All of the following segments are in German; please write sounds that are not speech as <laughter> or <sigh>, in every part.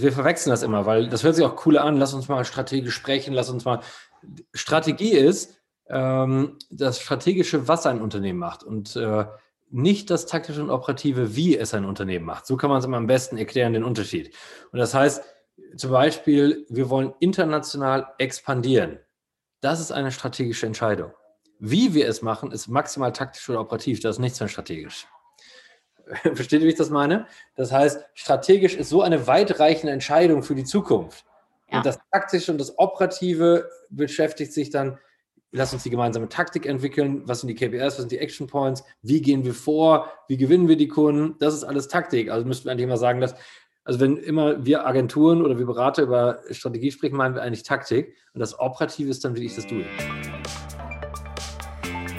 wir verwechseln das immer, weil das hört sich auch cool an. Lass uns mal strategisch sprechen. Lass uns mal. Strategie ist ähm, das strategische, was ein Unternehmen macht und äh, nicht das taktische und operative, wie es ein Unternehmen macht. So kann man es immer am besten erklären, den Unterschied. Und das heißt, zum Beispiel, wir wollen international expandieren. Das ist eine strategische Entscheidung. Wie wir es machen, ist maximal taktisch oder operativ. Das ist nichts mehr strategisch. <laughs> Versteht ihr, wie ich das meine? Das heißt, strategisch ist so eine weitreichende Entscheidung für die Zukunft. Ja. Und das Taktische und das Operative beschäftigt sich dann, lass uns die gemeinsame Taktik entwickeln, was sind die KPIs, was sind die Action Points, wie gehen wir vor, wie gewinnen wir die Kunden, das ist alles Taktik. Also müssten wir eigentlich mal sagen, dass, also wenn immer wir Agenturen oder wir Berater über Strategie sprechen, meinen wir eigentlich Taktik und das Operative ist dann wirklich das Doing.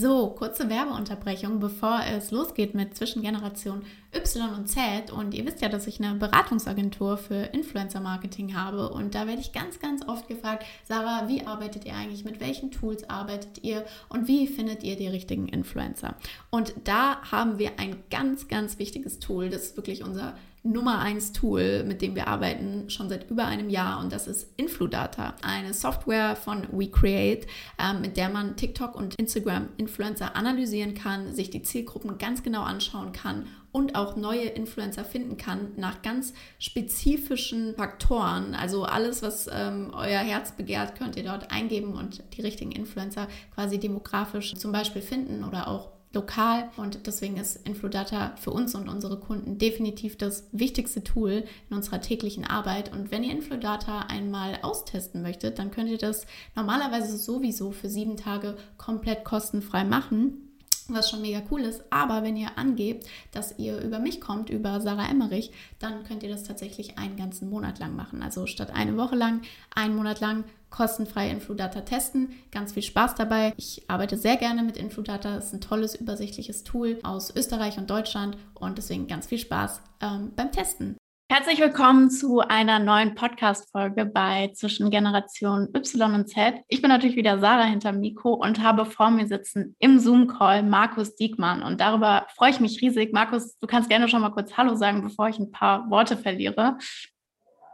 So, kurze Werbeunterbrechung, bevor es losgeht mit Zwischengeneration Y und Z. Und ihr wisst ja, dass ich eine Beratungsagentur für Influencer-Marketing habe. Und da werde ich ganz, ganz oft gefragt, Sarah, wie arbeitet ihr eigentlich? Mit welchen Tools arbeitet ihr? Und wie findet ihr die richtigen Influencer? Und da haben wir ein ganz, ganz wichtiges Tool. Das ist wirklich unser Nummer 1 Tool, mit dem wir arbeiten, schon seit über einem Jahr und das ist Infludata, eine Software von WeCreate, äh, mit der man TikTok und Instagram Influencer analysieren kann, sich die Zielgruppen ganz genau anschauen kann und auch neue Influencer finden kann nach ganz spezifischen Faktoren. Also alles, was ähm, euer Herz begehrt, könnt ihr dort eingeben und die richtigen Influencer quasi demografisch zum Beispiel finden oder auch lokal und deswegen ist Infludata für uns und unsere Kunden definitiv das wichtigste Tool in unserer täglichen Arbeit. Und wenn ihr Infludata einmal austesten möchtet, dann könnt ihr das normalerweise sowieso für sieben Tage komplett kostenfrei machen was schon mega cool ist. Aber wenn ihr angebt, dass ihr über mich kommt, über Sarah Emmerich, dann könnt ihr das tatsächlich einen ganzen Monat lang machen. Also statt eine Woche lang, einen Monat lang kostenfrei Infludata testen. Ganz viel Spaß dabei. Ich arbeite sehr gerne mit Infludata. Es ist ein tolles, übersichtliches Tool aus Österreich und Deutschland und deswegen ganz viel Spaß ähm, beim Testen. Herzlich willkommen zu einer neuen Podcast-Folge bei Zwischen Generation Y und Z. Ich bin natürlich wieder Sarah hinter Mikro und habe vor mir sitzen im Zoom-Call Markus Diekmann. Und darüber freue ich mich riesig. Markus, du kannst gerne schon mal kurz Hallo sagen, bevor ich ein paar Worte verliere.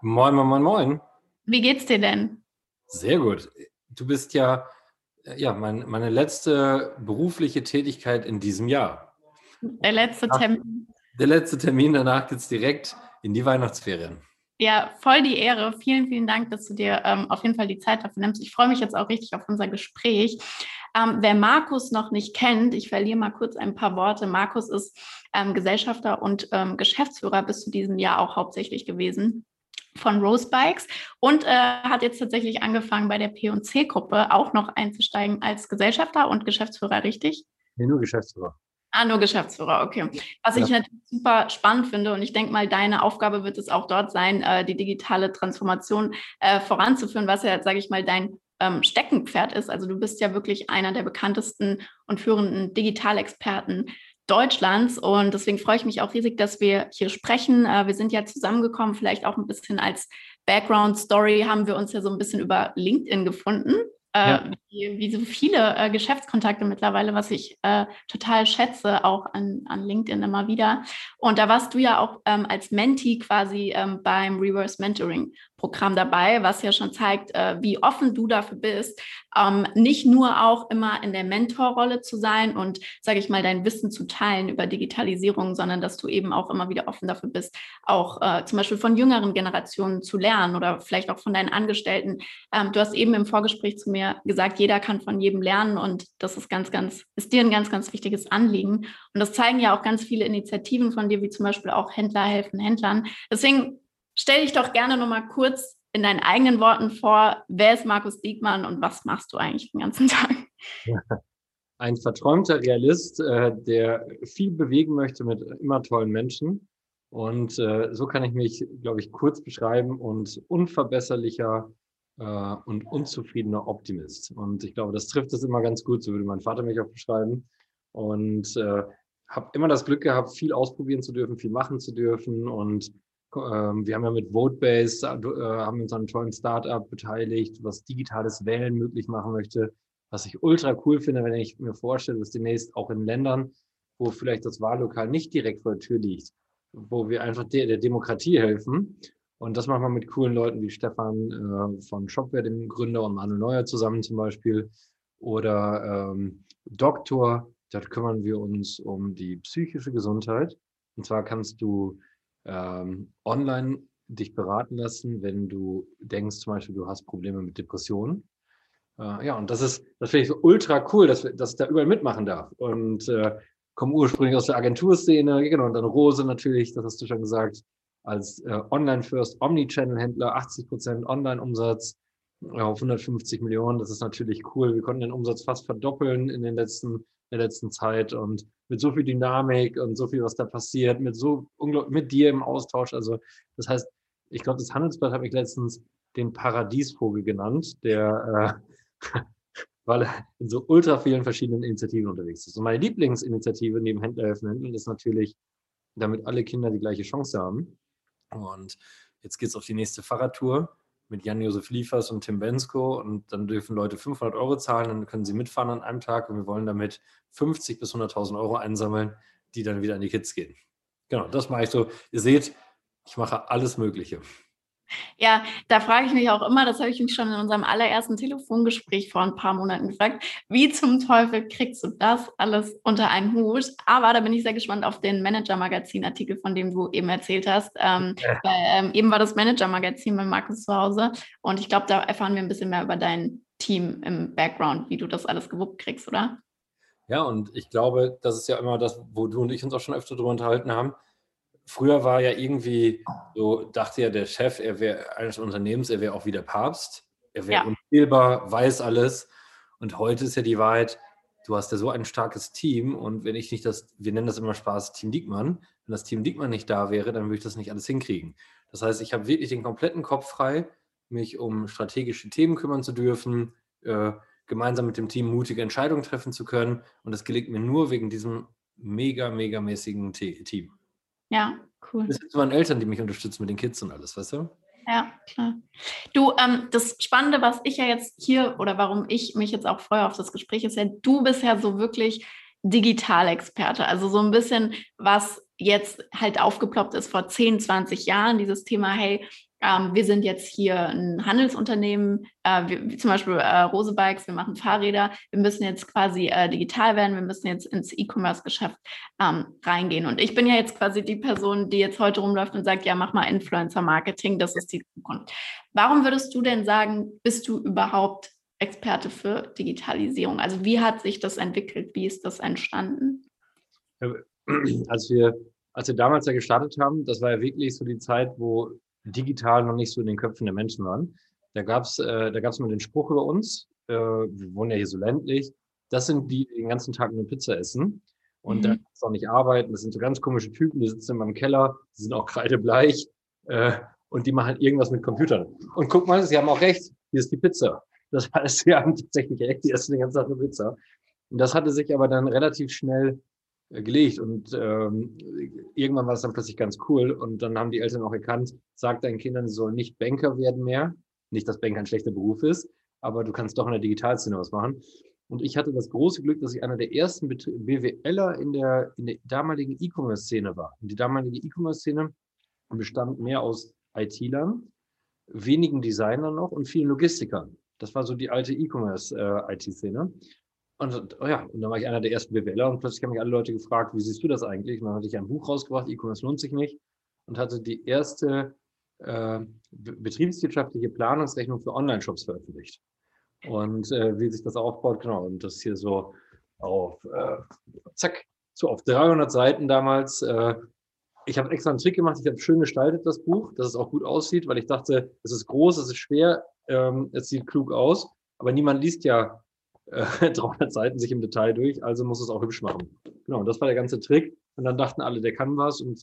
Moin, moin, moin, moin. Wie geht's dir denn? Sehr gut. Du bist ja, ja mein, meine letzte berufliche Tätigkeit in diesem Jahr. Der letzte Termin. Der letzte Termin, danach geht es direkt in die Weihnachtsferien. Ja, voll die Ehre. Vielen, vielen Dank, dass du dir ähm, auf jeden Fall die Zeit dafür nimmst. Ich freue mich jetzt auch richtig auf unser Gespräch. Ähm, wer Markus noch nicht kennt, ich verliere mal kurz ein paar Worte. Markus ist ähm, Gesellschafter und ähm, Geschäftsführer bis zu diesem Jahr auch hauptsächlich gewesen von Rose Bikes und äh, hat jetzt tatsächlich angefangen bei der P&C-Gruppe auch noch einzusteigen als Gesellschafter und Geschäftsführer, richtig? Nee, nur Geschäftsführer. Ah, nur Geschäftsführer, okay. Was ja. ich natürlich super spannend finde und ich denke mal, deine Aufgabe wird es auch dort sein, äh, die digitale Transformation äh, voranzuführen, was ja, sage ich mal, dein ähm, Steckenpferd ist. Also du bist ja wirklich einer der bekanntesten und führenden Digitalexperten Deutschlands und deswegen freue ich mich auch riesig, dass wir hier sprechen. Äh, wir sind ja zusammengekommen, vielleicht auch ein bisschen als Background Story haben wir uns ja so ein bisschen über LinkedIn gefunden ja. Äh, wie, wie, so viele äh, Geschäftskontakte mittlerweile, was ich äh, total schätze, auch an, an LinkedIn immer wieder. Und da warst du ja auch ähm, als Mentee quasi ähm, beim Reverse Mentoring Programm dabei, was ja schon zeigt, äh, wie offen du dafür bist, ähm, nicht nur auch immer in der Mentorrolle zu sein und, sage ich mal, dein Wissen zu teilen über Digitalisierung, sondern dass du eben auch immer wieder offen dafür bist, auch äh, zum Beispiel von jüngeren Generationen zu lernen oder vielleicht auch von deinen Angestellten. Ähm, du hast eben im Vorgespräch zu mir gesagt, jeder kann von jedem lernen und das ist ganz, ganz, ist dir ein ganz, ganz wichtiges Anliegen. Und das zeigen ja auch ganz viele Initiativen von dir, wie zum Beispiel auch Händler helfen Händlern. Deswegen Stell dich doch gerne noch mal kurz in deinen eigenen Worten vor. Wer ist Markus Diekmann und was machst du eigentlich den ganzen Tag? <laughs> Ein verträumter Realist, äh, der viel bewegen möchte mit immer tollen Menschen. Und äh, so kann ich mich, glaube ich, kurz beschreiben und unverbesserlicher äh, und unzufriedener Optimist. Und ich glaube, das trifft es immer ganz gut, so würde mein Vater mich auch beschreiben. Und äh, habe immer das Glück gehabt, viel ausprobieren zu dürfen, viel machen zu dürfen und wir haben ja mit Votebase, äh, haben uns an einem tollen Startup beteiligt, was digitales Wählen möglich machen möchte, was ich ultra cool finde, wenn ich mir vorstelle, dass demnächst auch in Ländern, wo vielleicht das Wahllokal nicht direkt vor der Tür liegt, wo wir einfach der, der Demokratie helfen. Und das machen wir mit coolen Leuten wie Stefan äh, von Shopware, dem Gründer, und Manuel Neuer zusammen zum Beispiel. Oder ähm, Doktor, dort kümmern wir uns um die psychische Gesundheit. Und zwar kannst du ähm, online dich beraten lassen, wenn du denkst, zum Beispiel, du hast Probleme mit Depressionen. Äh, ja, und das ist, das finde ich so ultra cool, dass, dass ich da überall mitmachen darf. Und äh, komme ursprünglich aus der Agenturszene, genau, und dann Rose natürlich, das hast du schon gesagt, als äh, Online-First Omnichannel-Händler, 80 Prozent Online-Umsatz auf 150 Millionen. Das ist natürlich cool. Wir konnten den Umsatz fast verdoppeln in den letzten, der letzten Zeit und mit so viel Dynamik und so viel, was da passiert, mit so mit dir im Austausch. Also, das heißt, ich glaube, das Handelsblatt hat mich letztens den Paradiesvogel genannt, der, äh, <laughs> weil er in so ultra vielen verschiedenen Initiativen unterwegs ist. Und meine Lieblingsinitiative neben Händler helfen Händlern ist natürlich, damit alle Kinder die gleiche Chance haben. Und jetzt geht es auf die nächste Fahrradtour mit Jan-Josef Liefers und Tim Bensko und dann dürfen Leute 500 Euro zahlen, dann können sie mitfahren an einem Tag und wir wollen damit 50 bis 100.000 Euro einsammeln, die dann wieder an die Kids gehen. Genau, das mache ich so. Ihr seht, ich mache alles Mögliche. Ja, da frage ich mich auch immer, das habe ich mich schon in unserem allerersten Telefongespräch vor ein paar Monaten gefragt, wie zum Teufel kriegst du das alles unter einen Hut? Aber da bin ich sehr gespannt auf den Manager-Magazin-Artikel, von dem du eben erzählt hast. Ähm, ja. weil, ähm, eben war das Manager-Magazin bei Markus zu Hause und ich glaube, da erfahren wir ein bisschen mehr über dein Team im Background, wie du das alles gewuppt kriegst, oder? Ja, und ich glaube, das ist ja immer das, wo du und ich uns auch schon öfter darüber unterhalten haben früher war ja irgendwie so, dachte ja der Chef, er wäre eines Unternehmens, er wäre auch wieder Papst, er wäre ja. unfehlbar, weiß alles. Und heute ist ja die Wahrheit, du hast ja so ein starkes Team und wenn ich nicht das, wir nennen das immer Spaß, Team Diekmann, wenn das Team Diekmann nicht da wäre, dann würde ich das nicht alles hinkriegen. Das heißt, ich habe wirklich den kompletten Kopf frei, mich um strategische Themen kümmern zu dürfen, äh, gemeinsam mit dem Team mutige Entscheidungen treffen zu können. Und das gelingt mir nur wegen diesem mega, mega mäßigen Team. Ja, cool. Das sind meine Eltern, die mich unterstützen mit den Kids und alles, weißt du? Ja, klar. Du, ähm, das Spannende, was ich ja jetzt hier oder warum ich mich jetzt auch freue auf das Gespräch, ist ja, du bist ja so wirklich Digitalexperte. Also so ein bisschen, was jetzt halt aufgeploppt ist vor 10, 20 Jahren, dieses Thema, hey, ähm, wir sind jetzt hier ein Handelsunternehmen, äh, wir, wie zum Beispiel äh, Rose Bikes, wir machen Fahrräder. Wir müssen jetzt quasi äh, digital werden, wir müssen jetzt ins E-Commerce-Geschäft ähm, reingehen. Und ich bin ja jetzt quasi die Person, die jetzt heute rumläuft und sagt, ja, mach mal Influencer-Marketing, das ist die Zukunft. Warum würdest du denn sagen, bist du überhaupt Experte für Digitalisierung? Also wie hat sich das entwickelt? Wie ist das entstanden? Als wir, als wir damals ja gestartet haben, das war ja wirklich so die Zeit, wo digital noch nicht so in den Köpfen der Menschen waren. Da gab es äh, da gab's mal den Spruch über uns, äh, wir wohnen ja hier so ländlich, das sind die, die den ganzen Tag nur Pizza essen und mhm. da auch nicht arbeiten. Das sind so ganz komische Typen, die sitzen in meinem Keller, die sind auch kreidebleich äh, und die machen irgendwas mit Computern. Und guck mal, sie haben auch recht, hier ist die Pizza. Das heißt, sie haben tatsächlich recht, die essen den ganzen Tag nur Pizza. Und das hatte sich aber dann relativ schnell gelegt und ähm, irgendwann war es dann plötzlich ganz cool und dann haben die Eltern auch erkannt, sag deinen Kindern, sie sollen nicht Banker werden mehr. Nicht, dass Banker ein schlechter Beruf ist, aber du kannst doch in der Digitalszene was machen. Und ich hatte das große Glück, dass ich einer der ersten BWLer in der, in der damaligen E-Commerce-Szene war. Und die damalige E-Commerce-Szene bestand mehr aus IT-Lern, wenigen Designern noch und vielen Logistikern. Das war so die alte E-Commerce-IT-Szene. Äh, und oh ja, und dann war ich einer der ersten BWLer und plötzlich haben mich alle Leute gefragt, wie siehst du das eigentlich? Und dann hatte ich ein Buch rausgebracht, E-Commerce lohnt sich nicht, und hatte die erste äh, betriebswirtschaftliche Planungsrechnung für Online-Shops veröffentlicht. Und äh, wie sich das aufbaut, genau, und das hier so auf, äh, zack, so auf 300 Seiten damals. Äh, ich habe extra einen Trick gemacht, ich habe schön gestaltet das Buch, dass es auch gut aussieht, weil ich dachte, es ist groß, es ist schwer, ähm, es sieht klug aus, aber niemand liest ja <laughs> 300 Seiten sich im Detail durch, also muss es auch hübsch machen. Genau, das war der ganze Trick. Und dann dachten alle, der kann was. Und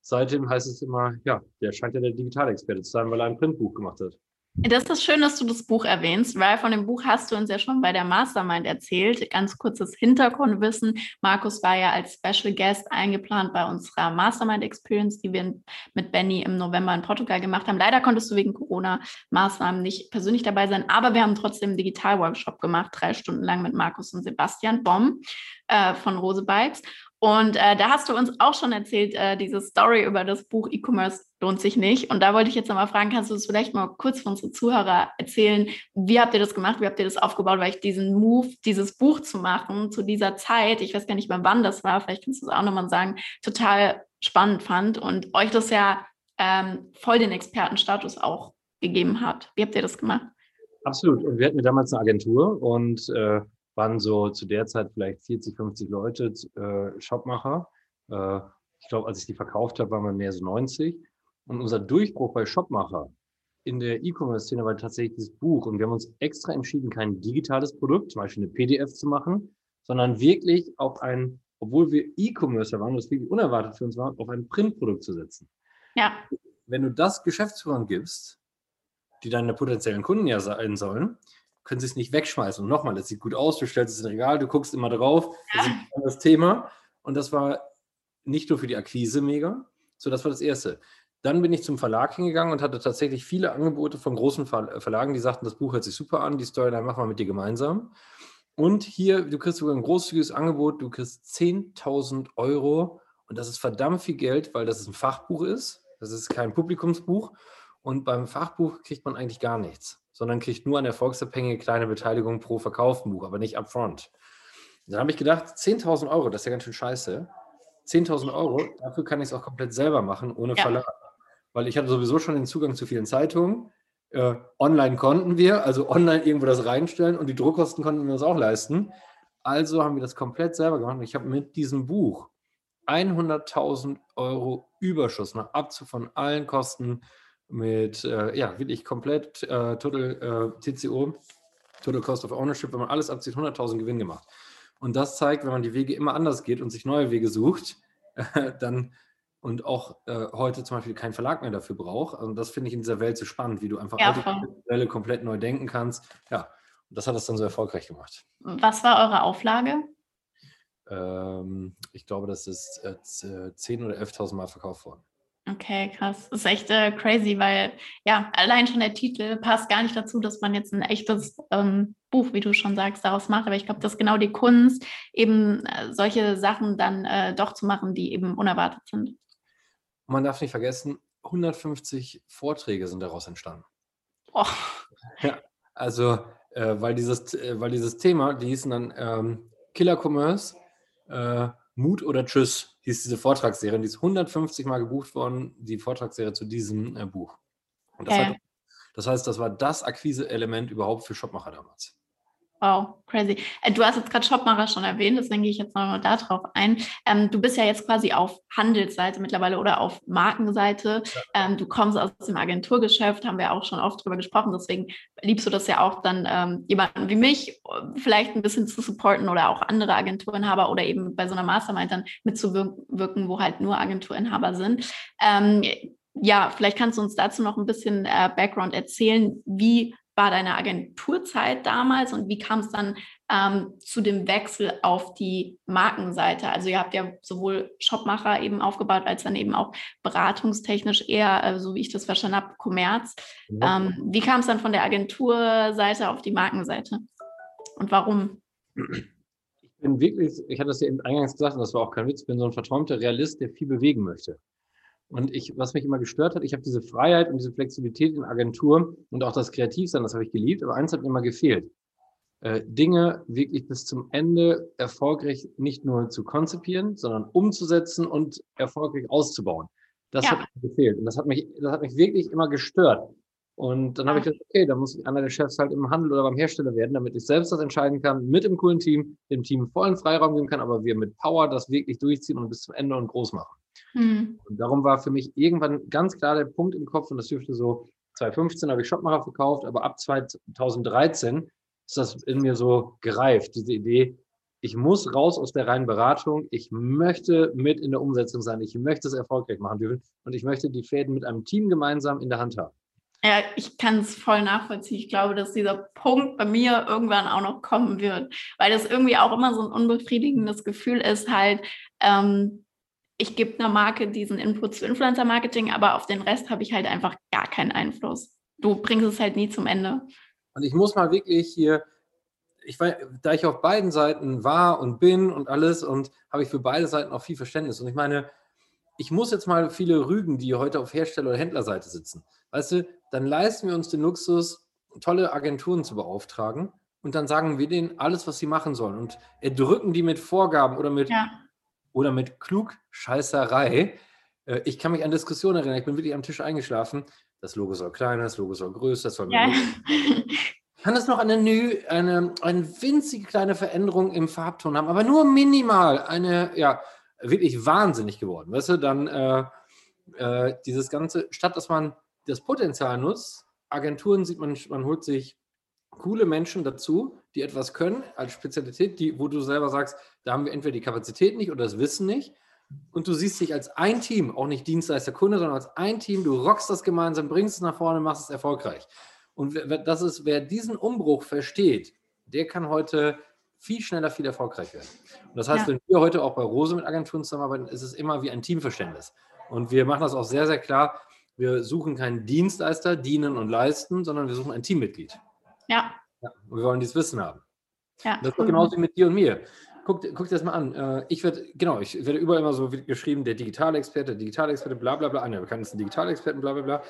seitdem heißt es immer, ja, der scheint ja der Digitalexperte zu sein, weil er ein Printbuch gemacht hat. Das ist schön, dass du das Buch erwähnst, weil von dem Buch hast du uns ja schon bei der Mastermind erzählt. Ganz kurzes Hintergrundwissen. Markus war ja als Special Guest eingeplant bei unserer Mastermind Experience, die wir mit Benny im November in Portugal gemacht haben. Leider konntest du wegen Corona-Maßnahmen nicht persönlich dabei sein, aber wir haben trotzdem einen Digital-Workshop gemacht, drei Stunden lang mit Markus und Sebastian Bomm äh, von Rose Bikes. Und äh, da hast du uns auch schon erzählt, äh, diese Story über das Buch E-Commerce lohnt sich nicht. Und da wollte ich jetzt nochmal fragen, kannst du das vielleicht mal kurz für unsere Zuhörer erzählen? Wie habt ihr das gemacht? Wie habt ihr das aufgebaut? Weil ich diesen Move, dieses Buch zu machen zu dieser Zeit, ich weiß gar nicht mehr, wann das war, vielleicht kannst du es auch nochmal sagen, total spannend fand und euch das ja ähm, voll den Expertenstatus auch gegeben hat. Wie habt ihr das gemacht? Absolut. Und wir hatten damals eine Agentur und äh, waren so zu der Zeit vielleicht 40, 50 Leute, äh, Shopmacher. Äh, ich glaube, als ich die verkauft habe, waren wir mehr so 90. Und unser Durchbruch bei Shopmacher in der E-Commerce-Szene war tatsächlich das Buch. Und wir haben uns extra entschieden, kein digitales Produkt, zum Beispiel eine PDF zu machen, sondern wirklich auf ein, obwohl wir E-Commercer waren, was wirklich unerwartet für uns war, auf ein Printprodukt zu setzen. Ja. Wenn du das Geschäftsführern gibst, die deine potenziellen Kunden ja sein sollen, können sie es nicht wegschmeißen. Und nochmal, es sieht gut aus, du stellst es in Regal, du guckst immer drauf, das ist das Thema. Und das war nicht nur für die Akquise mega, so das war das Erste. Dann bin ich zum Verlag hingegangen und hatte tatsächlich viele Angebote von großen Verlagen, die sagten, das Buch hört sich super an, die Storyline machen wir mit dir gemeinsam. Und hier, du kriegst sogar ein großzügiges Angebot, du kriegst 10.000 Euro und das ist verdammt viel Geld, weil das ein Fachbuch ist, das ist kein Publikumsbuch und beim Fachbuch kriegt man eigentlich gar nichts, sondern kriegt nur eine erfolgsabhängige kleine Beteiligung pro verkauften Buch, aber nicht upfront. Dann habe ich gedacht, 10.000 Euro, das ist ja ganz schön scheiße. 10.000 Euro, dafür kann ich es auch komplett selber machen, ohne ja. Verlag weil ich hatte sowieso schon den Zugang zu vielen Zeitungen. Äh, online konnten wir, also online irgendwo das reinstellen und die Druckkosten konnten wir uns auch leisten. Also haben wir das komplett selber gemacht. Ich habe mit diesem Buch 100.000 Euro Überschuss nach Abzug von allen Kosten mit, äh, ja, wirklich komplett äh, Total äh, TCO, Total Cost of Ownership, wenn man alles abzieht, 100.000 Gewinn gemacht. Und das zeigt, wenn man die Wege immer anders geht und sich neue Wege sucht, <laughs> dann und auch äh, heute zum Beispiel keinen Verlag mehr dafür braucht. Und das finde ich in dieser Welt so spannend, wie du einfach ja, alte Modelle komplett neu denken kannst. Ja, und das hat es dann so erfolgreich gemacht. Was war eure Auflage? Ähm, ich glaube, das ist äh, 10.000 oder 11.000 Mal verkauft worden. Okay, krass. Das ist echt äh, crazy, weil ja, allein schon der Titel passt gar nicht dazu, dass man jetzt ein echtes ähm, Buch, wie du schon sagst, daraus macht. Aber ich glaube, das ist genau die Kunst, eben äh, solche Sachen dann äh, doch zu machen, die eben unerwartet sind man darf nicht vergessen, 150 Vorträge sind daraus entstanden. Oh. Ja, also, äh, weil, dieses, äh, weil dieses Thema, die hießen dann ähm, Killer Commerce, äh, Mut oder Tschüss, hieß diese Vortragsserie. Die ist 150 Mal gebucht worden, die Vortragsserie zu diesem äh, Buch. Und das, hat, das heißt, das war das Akquise-Element überhaupt für Shopmacher damals. Wow, crazy. Äh, du hast jetzt gerade Shopmacher schon erwähnt, deswegen gehe ich jetzt nochmal darauf ein. Ähm, du bist ja jetzt quasi auf Handelsseite mittlerweile oder auf Markenseite. Ähm, du kommst aus dem Agenturgeschäft, haben wir auch schon oft drüber gesprochen. Deswegen liebst du das ja auch dann, ähm, jemanden wie mich vielleicht ein bisschen zu supporten oder auch andere Agenturinhaber oder eben bei so einer Mastermind dann mitzuwirken, wo halt nur Agenturinhaber sind. Ähm, ja, vielleicht kannst du uns dazu noch ein bisschen äh, Background erzählen. Wie war deine Agenturzeit damals und wie kam es dann ähm, zu dem Wechsel auf die Markenseite? Also ihr habt ja sowohl Shopmacher eben aufgebaut, als dann eben auch beratungstechnisch eher, äh, so wie ich das verstanden habe, Kommerz. Ja. Ähm, wie kam es dann von der Agenturseite auf die Markenseite und warum? Ich bin wirklich, ich hatte das ja eben eingangs gesagt, und das war auch kein Witz, ich bin so ein verträumter Realist, der viel bewegen möchte. Und ich, was mich immer gestört hat, ich habe diese Freiheit und diese Flexibilität in Agentur und auch das Kreativsein, das habe ich geliebt, aber eins hat mir immer gefehlt. Äh, Dinge wirklich bis zum Ende erfolgreich nicht nur zu konzipieren, sondern umzusetzen und erfolgreich auszubauen. Das ja. hat mir gefehlt. Und das hat mich, das hat mich wirklich immer gestört. Und dann ja. habe ich gesagt, okay, dann muss ich einer der Chefs halt im Handel oder beim Hersteller werden, damit ich selbst das entscheiden kann, mit dem coolen Team, dem Team vollen Freiraum geben kann, aber wir mit Power das wirklich durchziehen und bis zum Ende und groß machen. Mhm. Und darum war für mich irgendwann ganz klar der Punkt im Kopf, und das dürfte so 2015 habe ich Shopmacher verkauft, aber ab 2013 ist das in mir so gereift, diese Idee, ich muss raus aus der reinen Beratung, ich möchte mit in der Umsetzung sein, ich möchte es erfolgreich machen dürfen und ich möchte die Fäden mit einem Team gemeinsam in der Hand haben. Ja, ich kann es voll nachvollziehen. Ich glaube, dass dieser Punkt bei mir irgendwann auch noch kommen wird, weil das irgendwie auch immer so ein unbefriedigendes Gefühl ist, halt, ähm, ich gebe einer Marke diesen Input zu Influencer-Marketing, aber auf den Rest habe ich halt einfach gar keinen Einfluss. Du bringst es halt nie zum Ende. Und ich muss mal wirklich hier, ich weiß, da ich auf beiden Seiten war und bin und alles und habe ich für beide Seiten auch viel Verständnis. Und ich meine, ich muss jetzt mal viele rügen, die heute auf Hersteller- oder Händlerseite sitzen. Weißt du, dann leisten wir uns den Luxus, tolle Agenturen zu beauftragen und dann sagen wir denen alles, was sie machen sollen und erdrücken die mit Vorgaben oder mit, ja. Oder mit Klugscheißerei. Äh, ich kann mich an Diskussionen erinnern, ich bin wirklich am Tisch eingeschlafen. Das Logo soll kleiner, das Logo soll größer, das soll ja. Kann es noch eine, eine, eine winzige kleine Veränderung im Farbton haben, aber nur minimal, eine, ja, wirklich wahnsinnig geworden. Weißt du, dann äh, äh, dieses Ganze, statt dass man das Potenzial nutzt, Agenturen sieht man, man holt sich coole Menschen dazu, die etwas können als Spezialität, die, wo du selber sagst, da haben wir entweder die Kapazität nicht oder das Wissen nicht. Und du siehst dich als ein Team, auch nicht Dienstleister, Kunde, sondern als ein Team, du rockst das gemeinsam, bringst es nach vorne, machst es erfolgreich. Und das ist, wer diesen Umbruch versteht, der kann heute viel schneller, viel erfolgreich werden. Und das heißt, ja. wenn wir heute auch bei Rose mit Agenturen zusammenarbeiten, ist es immer wie ein Teamverständnis. Und wir machen das auch sehr, sehr klar. Wir suchen keinen Dienstleister, dienen und leisten, sondern wir suchen ein Teammitglied. Ja. Ja wir wollen dieses Wissen haben. Ja. Das ist genauso wie mit dir und mir. Guck, guck dir das mal an. Äh, ich werde, genau, ich werde überall immer so geschrieben, der digitale Experte, der digitale Experte, bla bla bla, einer bekanntesten Digitalexperten, bla bla bla.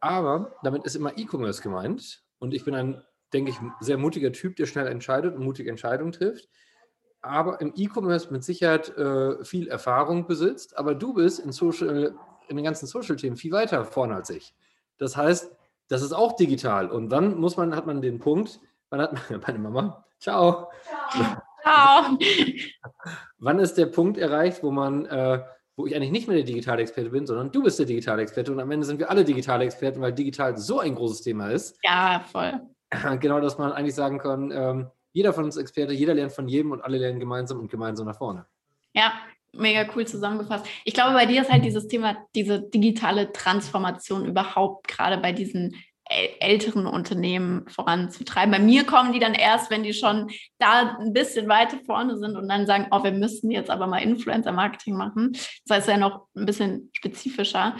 Aber damit ist immer E-Commerce gemeint. Und ich bin ein denke ich, sehr mutiger Typ, der schnell entscheidet und mutige Entscheidungen trifft. Aber im E-Commerce mit Sicherheit äh, viel Erfahrung besitzt. Aber du bist in, Social, in den ganzen Social-Themen viel weiter vorne als ich. Das heißt, das ist auch digital. Und dann muss man, hat man den Punkt, wann hat man, <laughs> meine Mama, ciao. Ciao. <laughs> wann ist der Punkt erreicht, wo man, äh, wo ich eigentlich nicht mehr der digitale Experte bin, sondern du bist der digitale Experte und am Ende sind wir alle digitale Experten, weil digital so ein großes Thema ist. Ja, voll. <clears throat> genau, dass man eigentlich sagen kann, ähm, jeder von uns Experte, jeder lernt von jedem und alle lernen gemeinsam und gemeinsam nach vorne. Ja, mega cool zusammengefasst. Ich glaube, bei dir ist halt dieses Thema, diese digitale Transformation überhaupt gerade bei diesen älteren Unternehmen voranzutreiben. Bei mir kommen die dann erst, wenn die schon da ein bisschen weiter vorne sind und dann sagen, oh, wir müssen jetzt aber mal Influencer-Marketing machen. Das heißt ja noch ein bisschen spezifischer.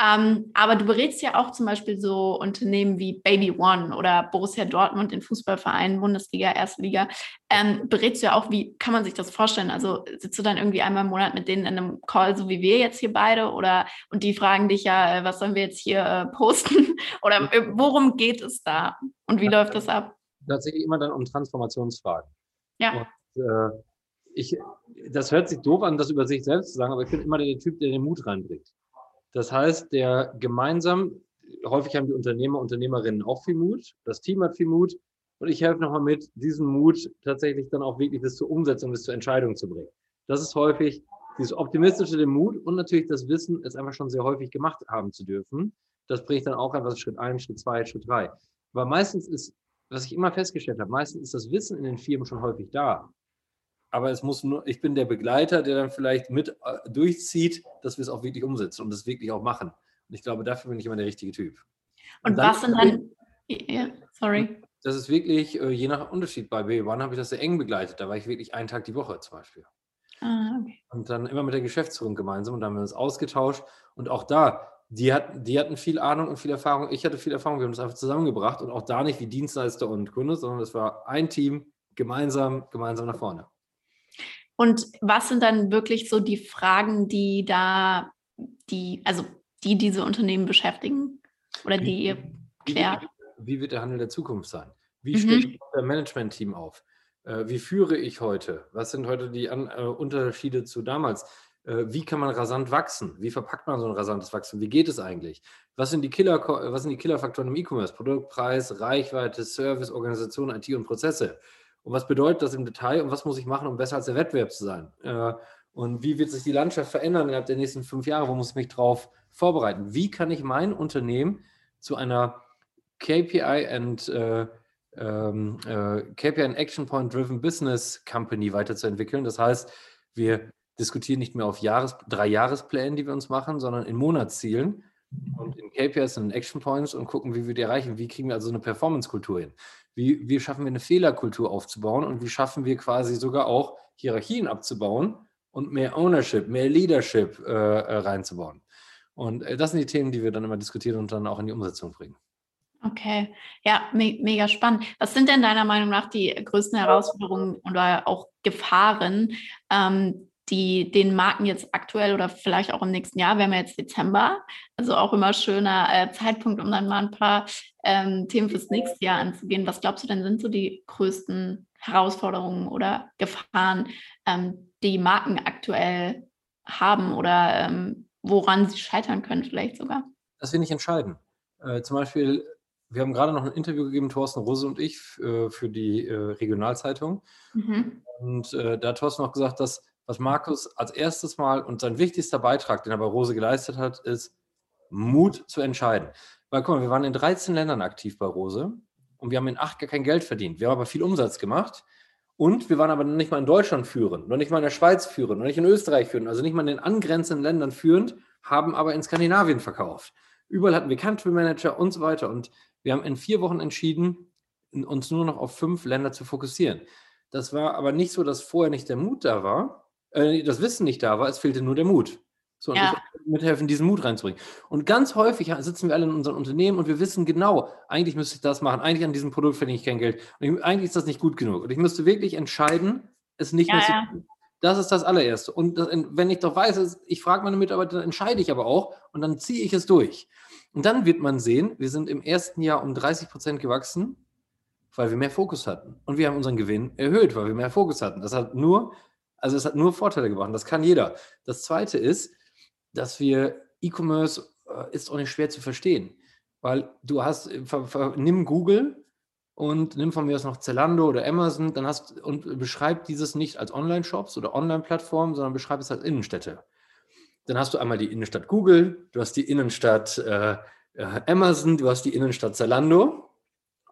Ähm, aber du berätst ja auch zum Beispiel so Unternehmen wie Baby One oder Borussia Dortmund, den Fußballverein, Bundesliga, Erste Liga. Ähm, berätst du ja auch, wie kann man sich das vorstellen? Also sitzt du dann irgendwie einmal im Monat mit denen in einem Call, so wie wir jetzt hier beide? Oder und die fragen dich ja, äh, was sollen wir jetzt hier äh, posten? <laughs> oder äh, worum geht es da? Und wie läuft das ab? Tatsächlich immer dann um Transformationsfragen. Ja. Und, äh, ich, das hört sich doof an, das über sich selbst zu sagen, aber ich bin immer der Typ, der den Mut reinbringt. Das heißt, der gemeinsam, häufig haben die Unternehmer, Unternehmerinnen auch viel Mut, das Team hat viel Mut und ich helfe nochmal mit, diesen Mut tatsächlich dann auch wirklich bis zur Umsetzung, bis zur Entscheidung zu bringen. Das ist häufig dieses optimistische den Mut und natürlich das Wissen, es einfach schon sehr häufig gemacht haben zu dürfen. Das bringt dann auch etwas Schritt eins, Schritt zwei, Schritt drei. Aber meistens ist, was ich immer festgestellt habe, meistens ist das Wissen in den Firmen schon häufig da aber es muss nur, ich bin der Begleiter, der dann vielleicht mit äh, durchzieht, dass wir es auch wirklich umsetzen und es wirklich auch machen. Und ich glaube, dafür bin ich immer der richtige Typ. Und, und was sind dann, ja, sorry. Das ist wirklich äh, je nach Unterschied. Bei B1 habe ich das sehr eng begleitet. Da war ich wirklich einen Tag die Woche zum Beispiel. Ah, okay. Und dann immer mit der Geschäftsführung gemeinsam und da haben wir uns ausgetauscht. Und auch da, die, hat, die hatten viel Ahnung und viel Erfahrung. Ich hatte viel Erfahrung. Wir haben das einfach zusammengebracht und auch da nicht wie Dienstleister und Kunde, sondern es war ein Team gemeinsam, gemeinsam nach vorne. Und was sind dann wirklich so die Fragen, die da, die, also die diese Unternehmen beschäftigen oder die ihr klärt? Wie, wird der Handel der Zukunft sein? Wie mhm. stellt ich das Management-Team auf? Äh, wie führe ich heute? Was sind heute die An äh, Unterschiede zu damals? Äh, wie kann man rasant wachsen? Wie verpackt man so ein rasantes Wachstum? Wie geht es eigentlich? Was sind die Killer, was sind die Killerfaktoren im E-Commerce? Produktpreis, Reichweite, Service, Organisation, IT und Prozesse. Und was bedeutet das im Detail und was muss ich machen, um besser als der Wettbewerb zu sein? Äh, und wie wird sich die Landschaft verändern innerhalb der nächsten fünf Jahre? Wo muss ich mich darauf vorbereiten? Wie kann ich mein Unternehmen zu einer KPI and äh, ähm, äh, KPI and Action Point Driven Business Company weiterzuentwickeln? Das heißt, wir diskutieren nicht mehr auf Jahres-, drei Jahresplänen, die wir uns machen, sondern in Monatszielen. und in KPIs und in Action Points und gucken, wie wir die erreichen. Wie kriegen wir also eine Performance-Kultur hin? Wie, wie schaffen wir eine Fehlerkultur aufzubauen und wie schaffen wir quasi sogar auch Hierarchien abzubauen und mehr Ownership, mehr Leadership äh, äh reinzubauen? Und äh, das sind die Themen, die wir dann immer diskutieren und dann auch in die Umsetzung bringen. Okay, ja, me mega spannend. Was sind denn deiner Meinung nach die größten Herausforderungen oder auch Gefahren, ähm, die den Marken jetzt aktuell oder vielleicht auch im nächsten Jahr, wir haben ja jetzt Dezember, also auch immer schöner äh, Zeitpunkt, um dann mal ein paar ähm, Themen fürs nächste Jahr anzugehen. Was glaubst du denn sind so die größten Herausforderungen oder Gefahren, ähm, die Marken aktuell haben oder ähm, woran sie scheitern können vielleicht sogar? Das wir nicht entscheiden. Äh, zum Beispiel, wir haben gerade noch ein Interview gegeben, Thorsten Rose und ich, äh, für die äh, Regionalzeitung. Mhm. Und äh, da hat Thorsten auch gesagt, dass was Markus als erstes Mal und sein wichtigster Beitrag, den er bei Rose geleistet hat, ist Mut zu entscheiden. Weil guck mal, wir waren in 13 Ländern aktiv bei Rose und wir haben in acht gar kein Geld verdient. Wir haben aber viel Umsatz gemacht und wir waren aber noch nicht mal in Deutschland führend, noch nicht mal in der Schweiz führend, noch nicht in Österreich führend, also nicht mal in den angrenzenden Ländern führend, haben aber in Skandinavien verkauft. Überall hatten wir Country Manager und so weiter. Und wir haben in vier Wochen entschieden, uns nur noch auf fünf Länder zu fokussieren. Das war aber nicht so, dass vorher nicht der Mut da war, äh, das Wissen nicht da war, es fehlte nur der Mut. So, und ja. ich mithelfen, diesen Mut reinzubringen. Und ganz häufig sitzen wir alle in unseren Unternehmen und wir wissen genau, eigentlich müsste ich das machen, eigentlich an diesem Produkt verdiene ich kein Geld. Und ich, eigentlich ist das nicht gut genug. Und ich müsste wirklich entscheiden, es nicht ja, mehr zu tun. Das ist das allererste. Und das, wenn ich doch weiß, ich frage meine Mitarbeiter, dann entscheide ich aber auch und dann ziehe ich es durch. Und dann wird man sehen, wir sind im ersten Jahr um 30 Prozent gewachsen, weil wir mehr Fokus hatten. Und wir haben unseren Gewinn erhöht, weil wir mehr Fokus hatten. Das hat nur, also es hat nur Vorteile gebracht. Das kann jeder. Das zweite ist, dass wir E-Commerce äh, ist auch nicht schwer zu verstehen, weil du hast, äh, ver, ver, nimm Google und nimm von mir aus noch Zalando oder Amazon, dann hast und beschreib dieses nicht als Online-Shops oder Online-Plattformen, sondern beschreib es als Innenstädte. Dann hast du einmal die Innenstadt Google, du hast die Innenstadt äh, äh Amazon, du hast die Innenstadt Zalando,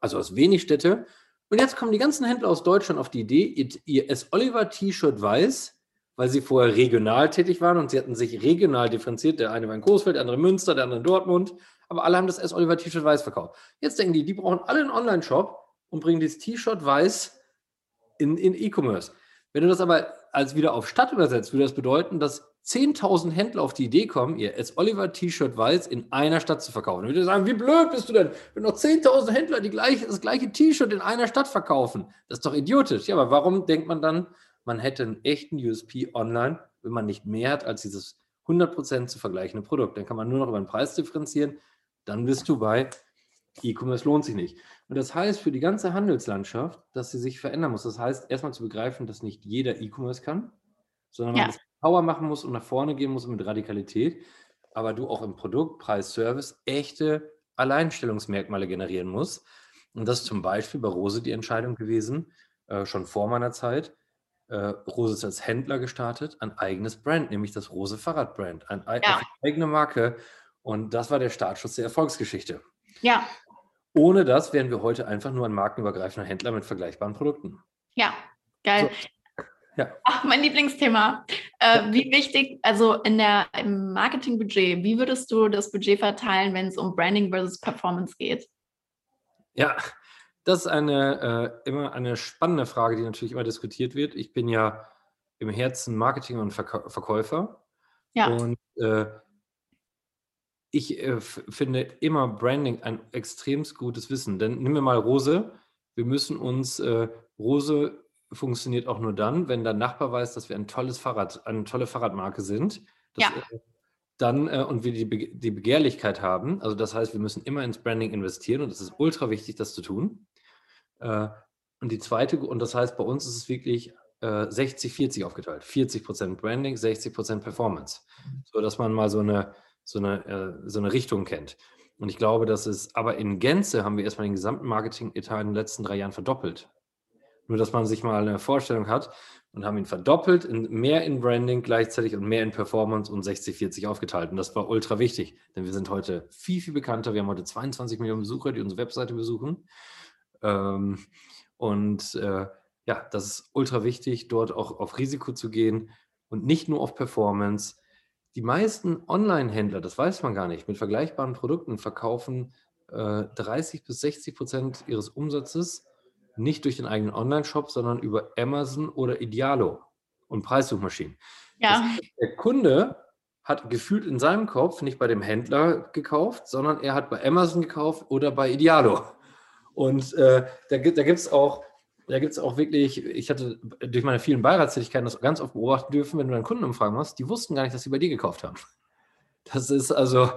also aus wenig Städte. Und jetzt kommen die ganzen Händler aus Deutschland auf die Idee, ihr S. Oliver T-Shirt weiß weil sie vorher regional tätig waren und sie hatten sich regional differenziert. Der eine war in Coesfeld, der andere in Münster, der andere in Dortmund. Aber alle haben das S. Oliver T-Shirt weiß verkauft. Jetzt denken die, die brauchen alle einen Online-Shop und bringen dieses T-Shirt weiß in, in E-Commerce. Wenn du das aber als wieder auf Stadt übersetzt, würde das bedeuten, dass 10.000 Händler auf die Idee kommen, ihr S. Oliver T-Shirt weiß in einer Stadt zu verkaufen. Dann würde sagen, wie blöd bist du denn, wenn noch 10.000 Händler die gleiche, das gleiche T-Shirt in einer Stadt verkaufen? Das ist doch idiotisch. Ja, aber warum denkt man dann, man hätte einen echten USP online, wenn man nicht mehr hat als dieses 100% zu vergleichende Produkt. Dann kann man nur noch über den Preis differenzieren. Dann bist du bei E-Commerce lohnt sich nicht. Und das heißt für die ganze Handelslandschaft, dass sie sich verändern muss. Das heißt, erstmal zu begreifen, dass nicht jeder E-Commerce kann, sondern man ja. das Power machen muss und nach vorne gehen muss mit Radikalität. Aber du auch im Produkt, Preis, Service echte Alleinstellungsmerkmale generieren musst. Und das ist zum Beispiel bei Rose die Entscheidung gewesen, äh, schon vor meiner Zeit, äh, Rose ist als Händler gestartet, ein eigenes Brand, nämlich das Rose Fahrradbrand, ein, ja. eine eigene Marke. Und das war der Startschuss der Erfolgsgeschichte. Ja. Ohne das wären wir heute einfach nur ein markenübergreifender Händler mit vergleichbaren Produkten. Ja, geil. So. Ja. Ach, mein Lieblingsthema. Äh, wie wichtig, also in der, im Marketingbudget, wie würdest du das Budget verteilen, wenn es um Branding versus Performance geht? Ja, das ist eine, äh, immer eine spannende Frage, die natürlich immer diskutiert wird. Ich bin ja im Herzen Marketing und Verk Verkäufer. Ja. Und äh, ich äh, finde immer Branding ein extrem gutes Wissen. Denn nehmen wir mal Rose. Wir müssen uns, äh, Rose funktioniert auch nur dann, wenn der Nachbar weiß, dass wir ein tolles Fahrrad, eine tolle Fahrradmarke sind. Das, ja. Äh, dann äh, und wir die, Be die Begehrlichkeit haben. Also das heißt, wir müssen immer ins Branding investieren und es ist ultra wichtig, das zu tun. Äh, und die zweite, und das heißt, bei uns ist es wirklich 60-40 äh, aufgeteilt. 40% Branding, 60% Performance. So dass man mal so eine, so eine, äh, so eine Richtung kennt. Und ich glaube, dass es, aber in Gänze haben wir erstmal den gesamten Marketing-Etat in den letzten drei Jahren verdoppelt. Nur, dass man sich mal eine Vorstellung hat und haben ihn verdoppelt, in, mehr in Branding gleichzeitig und mehr in Performance und 60-40 aufgeteilt. Und das war ultra wichtig, denn wir sind heute viel, viel bekannter. Wir haben heute 22 Millionen Besucher, die unsere Webseite besuchen. Ähm, und äh, ja, das ist ultra wichtig, dort auch auf Risiko zu gehen und nicht nur auf Performance. die meisten Online-Händler, das weiß man gar nicht, mit vergleichbaren Produkten verkaufen äh, 30 bis 60 Prozent ihres Umsatzes nicht durch den eigenen Online-Shop, sondern über Amazon oder Idealo und Preissuchmaschinen. Ja. Das, der Kunde hat gefühlt in seinem Kopf nicht bei dem Händler gekauft, sondern er hat bei Amazon gekauft oder bei Idealo. Und äh, da, da gibt es auch, da gibt es auch wirklich, ich hatte durch meine vielen Beiratstätigkeiten das ganz oft beobachten dürfen, wenn du einen Kunden umfragen musst, die wussten gar nicht, dass sie bei dir gekauft haben. Das ist also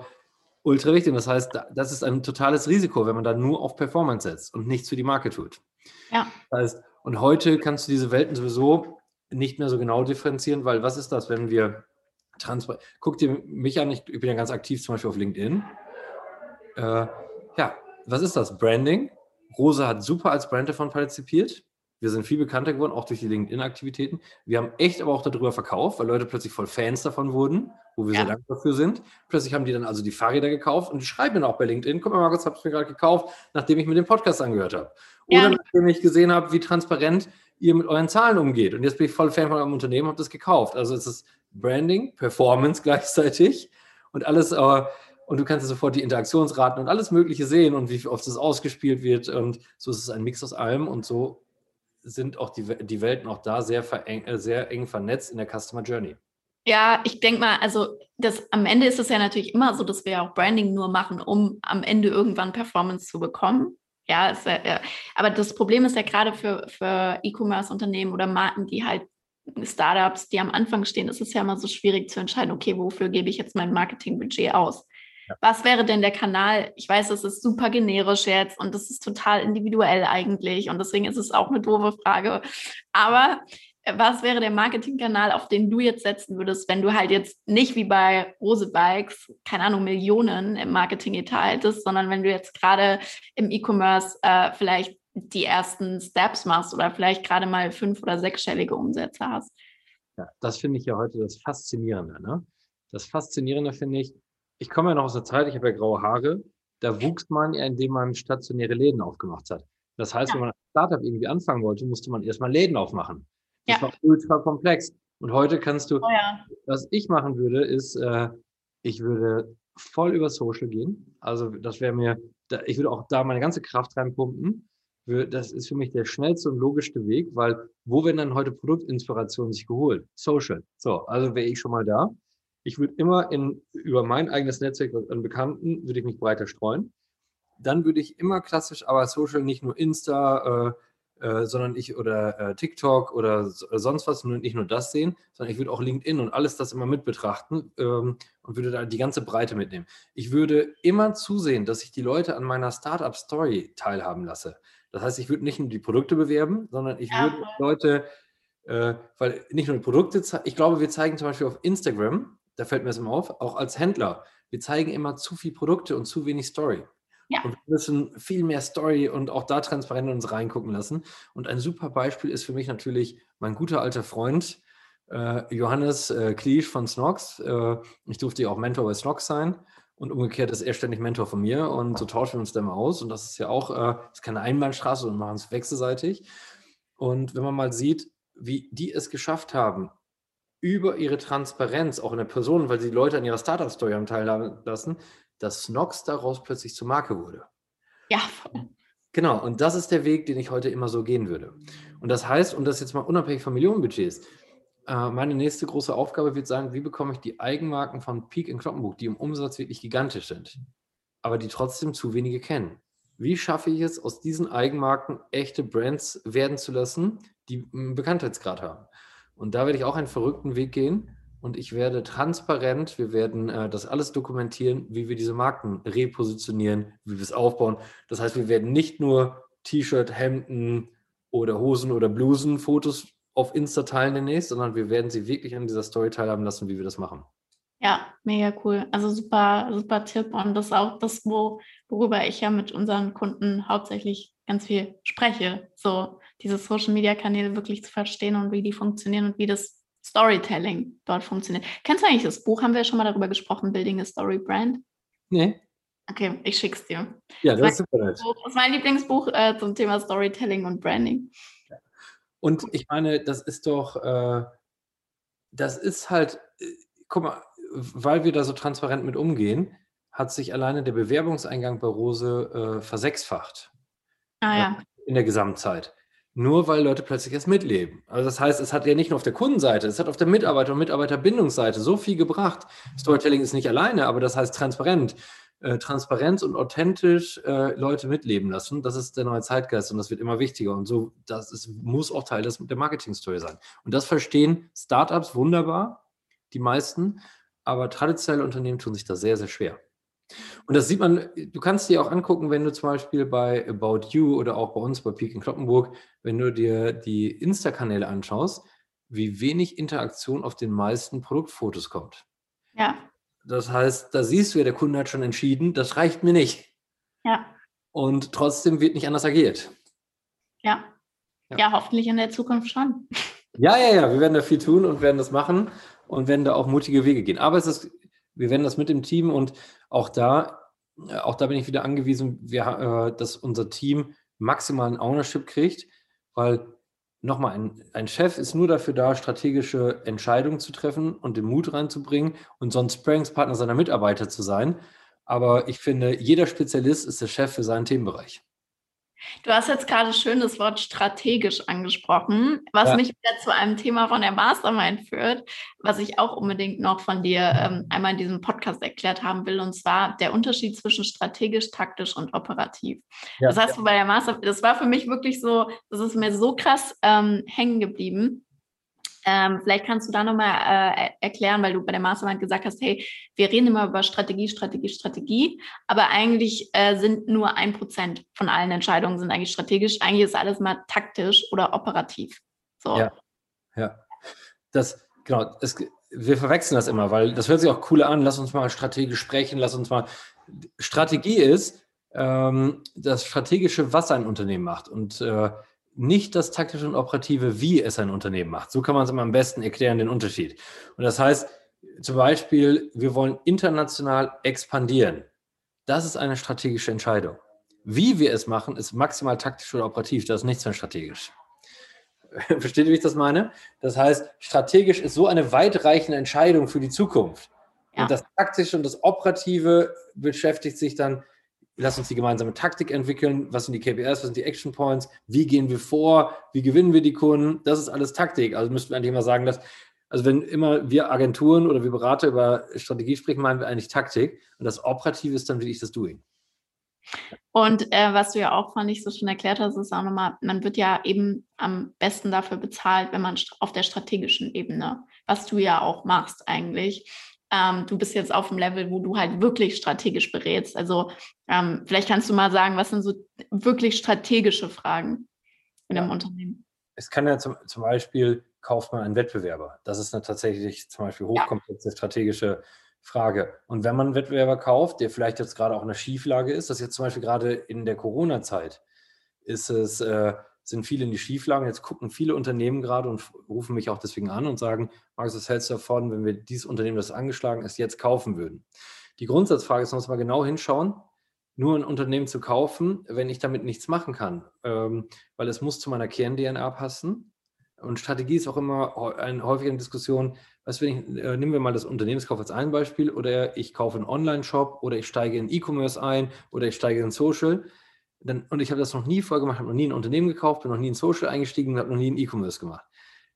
ultra wichtig. Das heißt, das ist ein totales Risiko, wenn man da nur auf Performance setzt und nichts für die Marke tut. Ja. Das heißt, und heute kannst du diese Welten sowieso nicht mehr so genau differenzieren, weil was ist das, wenn wir transparent, guck dir mich an, ich, ich, bin ja ganz aktiv zum Beispiel auf LinkedIn. Äh, ja, was ist das? Branding. Rose hat super als Brand davon partizipiert. Wir sind viel bekannter geworden, auch durch die LinkedIn-Aktivitäten. Wir haben echt aber auch darüber verkauft, weil Leute plötzlich voll Fans davon wurden, wo wir ja. sehr dankbar für sind. Plötzlich haben die dann also die Fahrräder gekauft und die schreiben dann auch bei LinkedIn, guck mal, Markus, habe ich mir gerade gekauft, nachdem ich mir den Podcast angehört habe. Oder ja. nachdem ich gesehen habe, wie transparent ihr mit euren Zahlen umgeht. Und jetzt bin ich voll Fan von eurem Unternehmen, habe das gekauft. Also es ist Branding, Performance <laughs> gleichzeitig und alles, äh, und du kannst sofort die Interaktionsraten und alles Mögliche sehen und wie oft es ausgespielt wird. Und so ist es ein Mix aus allem und so sind auch die, die Welten auch da sehr, vereng, äh, sehr eng vernetzt in der Customer Journey. Ja, ich denke mal, also das, am Ende ist es ja natürlich immer so, dass wir auch Branding nur machen, um am Ende irgendwann Performance zu bekommen. Ja, ist, äh, aber das Problem ist ja gerade für, für E-Commerce-Unternehmen oder Marken, die halt Startups, die am Anfang stehen, ist es ja immer so schwierig zu entscheiden, okay, wofür gebe ich jetzt mein Marketingbudget aus? Was wäre denn der Kanal? Ich weiß, es ist super generisch jetzt und das ist total individuell eigentlich und deswegen ist es auch eine doofe Frage. Aber äh, was wäre der Marketingkanal, auf den du jetzt setzen würdest, wenn du halt jetzt nicht wie bei Rose Bikes, keine Ahnung, Millionen im Marketing-Etat hättest, sondern wenn du jetzt gerade im E-Commerce äh, vielleicht die ersten Steps machst oder vielleicht gerade mal fünf- oder sechsstellige Umsätze hast. Ja, das finde ich ja heute das Faszinierende. Ne? Das Faszinierende finde ich, ich komme ja noch aus der Zeit, ich habe ja graue Haare, da wuchs man ja, indem man stationäre Läden aufgemacht hat. Das heißt, ja. wenn man ein Startup irgendwie anfangen wollte, musste man erstmal Läden aufmachen. Das ja. war ultra komplex. Und heute kannst du, oh ja. was ich machen würde, ist, äh, ich würde voll über Social gehen. Also das wäre mir, da, ich würde auch da meine ganze Kraft reinpumpen das ist für mich der schnellste und logischste Weg, weil wo werden dann heute Produktinspirationen sich geholt? Social. So, also wäre ich schon mal da. Ich würde immer in, über mein eigenes Netzwerk an Bekannten, würde ich mich breiter streuen. Dann würde ich immer klassisch, aber Social, nicht nur Insta, äh, äh, sondern ich oder äh, TikTok oder sonst was, nur, nicht nur das sehen, sondern ich würde auch LinkedIn und alles das immer mit betrachten ähm, und würde da die ganze Breite mitnehmen. Ich würde immer zusehen, dass ich die Leute an meiner Startup-Story teilhaben lasse. Das heißt, ich würde nicht nur die Produkte bewerben, sondern ich ja. würde Leute, äh, weil nicht nur die Produkte, ich glaube, wir zeigen zum Beispiel auf Instagram, da fällt mir das immer auf, auch als Händler, wir zeigen immer zu viel Produkte und zu wenig Story. Ja. Und wir müssen viel mehr Story und auch da transparent uns reingucken lassen. Und ein super Beispiel ist für mich natürlich mein guter alter Freund äh, Johannes äh, Kliesch von Snox. Äh, ich durfte ja auch Mentor bei Snox sein. Und umgekehrt ist er ständig Mentor von mir und so tauschen wir uns dann mal aus. Und das ist ja auch, äh, ist keine Einbahnstraße und machen es wechselseitig. Und wenn man mal sieht, wie die es geschafft haben, über ihre Transparenz, auch in der Person, weil sie die Leute an ihrer Startup-Story haben teilhaben lassen, dass Snox daraus plötzlich zur Marke wurde. Ja. Genau, und das ist der Weg, den ich heute immer so gehen würde. Und das heißt, und das jetzt mal unabhängig von Millionenbudgets, äh, meine nächste große Aufgabe wird sein, wie bekomme ich die Eigenmarken von Peak in Kloppenburg, die im Umsatz wirklich gigantisch sind, aber die trotzdem zu wenige kennen. Wie schaffe ich es, aus diesen Eigenmarken echte Brands werden zu lassen, die einen Bekanntheitsgrad haben? Und da werde ich auch einen verrückten Weg gehen und ich werde transparent, wir werden äh, das alles dokumentieren, wie wir diese Marken repositionieren, wie wir es aufbauen. Das heißt, wir werden nicht nur T-Shirt, Hemden oder Hosen oder Blusen Fotos auf Insta teilen demnächst, sondern wir werden sie wirklich an dieser Story teilhaben lassen, wie wir das machen. Ja, mega cool. Also super, super Tipp. Und das ist auch das, wo, worüber ich ja mit unseren Kunden hauptsächlich ganz viel spreche. So diese Social Media Kanäle wirklich zu verstehen und wie die funktionieren und wie das Storytelling dort funktioniert. Kennst du eigentlich das Buch? Haben wir schon mal darüber gesprochen, Building a Story Brand? Nee. Okay, ich schick's dir. Ja, das, das ist super nett. Das ist mein Lieblingsbuch äh, zum Thema Storytelling und Branding. Und ich meine, das ist doch, äh, das ist halt, äh, guck mal, weil wir da so transparent mit umgehen, hat sich alleine der Bewerbungseingang bei Rose äh, versechsfacht. Ah ja. In der Gesamtzeit. Nur weil Leute plötzlich erst mitleben. Also das heißt, es hat ja nicht nur auf der Kundenseite, es hat auf der Mitarbeiter- und Mitarbeiterbindungsseite so viel gebracht. Storytelling ist nicht alleine, aber das heißt transparent. Äh, Transparenz und authentisch äh, Leute mitleben lassen, das ist der neue Zeitgeist und das wird immer wichtiger. Und so, das ist, muss auch Teil des, der Marketing-Story sein. Und das verstehen Startups wunderbar, die meisten, aber traditionelle Unternehmen tun sich da sehr, sehr schwer. Und das sieht man, du kannst dir auch angucken, wenn du zum Beispiel bei About You oder auch bei uns bei Peak in Kloppenburg, wenn du dir die Insta-Kanäle anschaust, wie wenig Interaktion auf den meisten Produktfotos kommt. Ja. Das heißt, da siehst du ja, der Kunde hat schon entschieden, das reicht mir nicht. Ja. Und trotzdem wird nicht anders agiert. Ja. Ja, ja hoffentlich in der Zukunft schon. Ja, ja, ja, wir werden da viel tun und werden das machen und werden da auch mutige Wege gehen. Aber es ist, wir werden das mit dem Team und auch da, äh, auch da bin ich wieder angewiesen, wir, äh, dass unser Team maximalen Ownership kriegt, weil nochmal, ein, ein Chef ist nur dafür da, strategische Entscheidungen zu treffen und den Mut reinzubringen und sonst Sparringspartner seiner Mitarbeiter zu sein. Aber ich finde, jeder Spezialist ist der Chef für seinen Themenbereich. Du hast jetzt gerade schön das Wort strategisch angesprochen, was ja. mich wieder zu einem Thema von der Mastermind führt, was ich auch unbedingt noch von dir ähm, einmal in diesem Podcast erklärt haben will, und zwar der Unterschied zwischen strategisch, taktisch und operativ. Ja. Das hast du bei der Mastermind, das war für mich wirklich so, das ist mir so krass ähm, hängen geblieben. Ähm, vielleicht kannst du da nochmal äh, erklären, weil du bei der Mastermind gesagt hast, hey, wir reden immer über Strategie, Strategie, Strategie, aber eigentlich äh, sind nur ein Prozent von allen Entscheidungen sind eigentlich strategisch. Eigentlich ist alles mal taktisch oder operativ. So. Ja, ja. Das, genau, es, wir verwechseln das immer, weil das hört sich auch cooler an. Lass uns mal strategisch sprechen, lass uns mal. Strategie ist ähm, das Strategische, was ein Unternehmen macht. Und äh, nicht das taktische und operative, wie es ein Unternehmen macht. So kann man es am besten erklären, den Unterschied. Und das heißt, zum Beispiel, wir wollen international expandieren. Das ist eine strategische Entscheidung. Wie wir es machen, ist maximal taktisch oder operativ. Das ist nichts mehr strategisch. <laughs> Versteht ihr, wie ich das meine? Das heißt, strategisch ist so eine weitreichende Entscheidung für die Zukunft. Ja. Und das taktische und das operative beschäftigt sich dann lass uns die gemeinsame Taktik entwickeln, was sind die KPIs, was sind die Action Points, wie gehen wir vor, wie gewinnen wir die Kunden, das ist alles Taktik. Also müssten wir eigentlich immer sagen, dass, also wenn immer wir Agenturen oder wir Berater über Strategie sprechen, meinen wir eigentlich Taktik. Und das Operative ist dann wirklich das Doing. Und äh, was du ja auch, fand ich, so schon erklärt hast, ist auch nochmal, man wird ja eben am besten dafür bezahlt, wenn man auf der strategischen Ebene, was du ja auch machst eigentlich, ähm, du bist jetzt auf dem Level, wo du halt wirklich strategisch berätst. Also ähm, vielleicht kannst du mal sagen, was sind so wirklich strategische Fragen in einem Unternehmen? Es kann ja zum, zum Beispiel, kauft man einen Wettbewerber? Das ist eine tatsächlich zum Beispiel hochkomplexe ja. strategische Frage. Und wenn man einen Wettbewerber kauft, der vielleicht jetzt gerade auch in einer Schieflage ist, das jetzt zum Beispiel gerade in der Corona-Zeit, ist es äh, sind viele in die Schieflagen. Jetzt gucken viele Unternehmen gerade und rufen mich auch deswegen an und sagen, Markus, was hältst du davon, wenn wir dieses Unternehmen, das angeschlagen ist, jetzt kaufen würden? Die Grundsatzfrage ist, man muss mal genau hinschauen, nur ein Unternehmen zu kaufen, wenn ich damit nichts machen kann, ähm, weil es muss zu meiner Kern-DNA passen. Und Strategie ist auch immer eine häufige Diskussion, was ich, äh, nehmen wir mal das Unternehmenskauf als ein Beispiel, oder ich kaufe einen Online-Shop oder ich steige in E-Commerce ein oder ich steige in Social dann, und ich habe das noch nie vorher gemacht, habe noch nie ein Unternehmen gekauft, bin noch nie in Social eingestiegen, habe noch nie ein E-Commerce gemacht,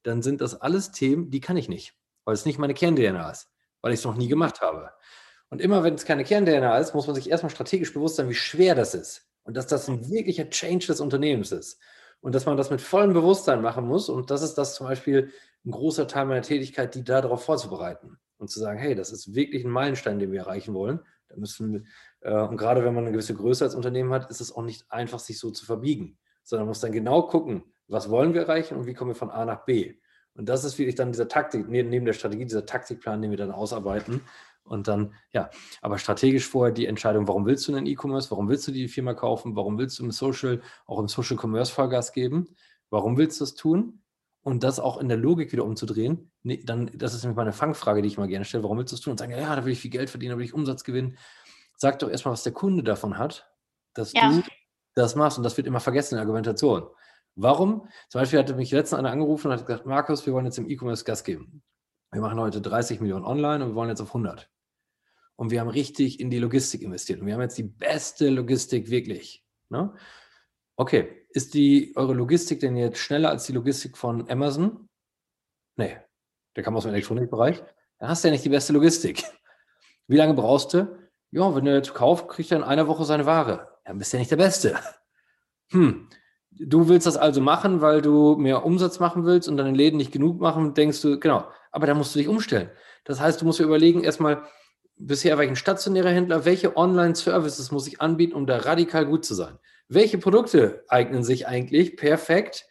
dann sind das alles Themen, die kann ich nicht, weil es nicht meine Kern-DNA ist, weil ich es noch nie gemacht habe. Und immer wenn es keine Kern-DNA ist, muss man sich erstmal strategisch bewusst sein, wie schwer das ist und dass das ein wirklicher Change des Unternehmens ist und dass man das mit vollem Bewusstsein machen muss. Und das ist das zum Beispiel ein großer Teil meiner Tätigkeit, die darauf vorzubereiten und zu sagen, hey, das ist wirklich ein Meilenstein, den wir erreichen wollen. Da müssen wir, und gerade wenn man eine gewisse Größe als Unternehmen hat, ist es auch nicht einfach, sich so zu verbiegen, sondern man muss dann genau gucken, was wollen wir erreichen und wie kommen wir von A nach B. Und das ist wirklich dann dieser Taktik, neben der Strategie, dieser Taktikplan, den wir dann ausarbeiten. Und dann, ja, aber strategisch vorher die Entscheidung, warum willst du einen E-Commerce, warum willst du die Firma kaufen, warum willst du im Social, auch im Social Commerce Vollgas geben, warum willst du das tun? Und das auch in der Logik wieder umzudrehen, nee, dann, das ist nämlich meine Fangfrage, die ich mal gerne stelle, warum willst du das tun? Und sagen, ja, da will ich viel Geld verdienen, da will ich Umsatz gewinnen sag doch erstmal, was der Kunde davon hat, dass ja. du das machst. Und das wird immer vergessen in der Argumentation. Warum? Zum Beispiel hatte mich letztens einer angerufen und hat gesagt, Markus, wir wollen jetzt im E-Commerce Gas geben. wir machen heute 30 Millionen online und wir wollen jetzt auf 100. Und wir haben richtig in die Logistik investiert. Und wir haben jetzt die beste Logistik wirklich. Ne? Okay, ist die eure Logistik denn jetzt schneller als die Logistik von Amazon? Nee, der kam aus dem Elektronikbereich. Dann hast du ja nicht die beste Logistik. Wie lange brauchst du? Ja, wenn er jetzt kauft, kriegt er in einer Woche seine Ware. Dann bist du ja nicht der Beste. <laughs> Hm, du willst das also machen, weil du mehr Umsatz machen willst und deine Läden nicht genug machen, denkst du, genau, aber da musst du dich umstellen. Das heißt, du musst dir überlegen, erstmal, bisher war ich ein stationärer Händler, welche Online-Services muss ich anbieten, um da radikal gut zu sein? Welche Produkte eignen sich eigentlich perfekt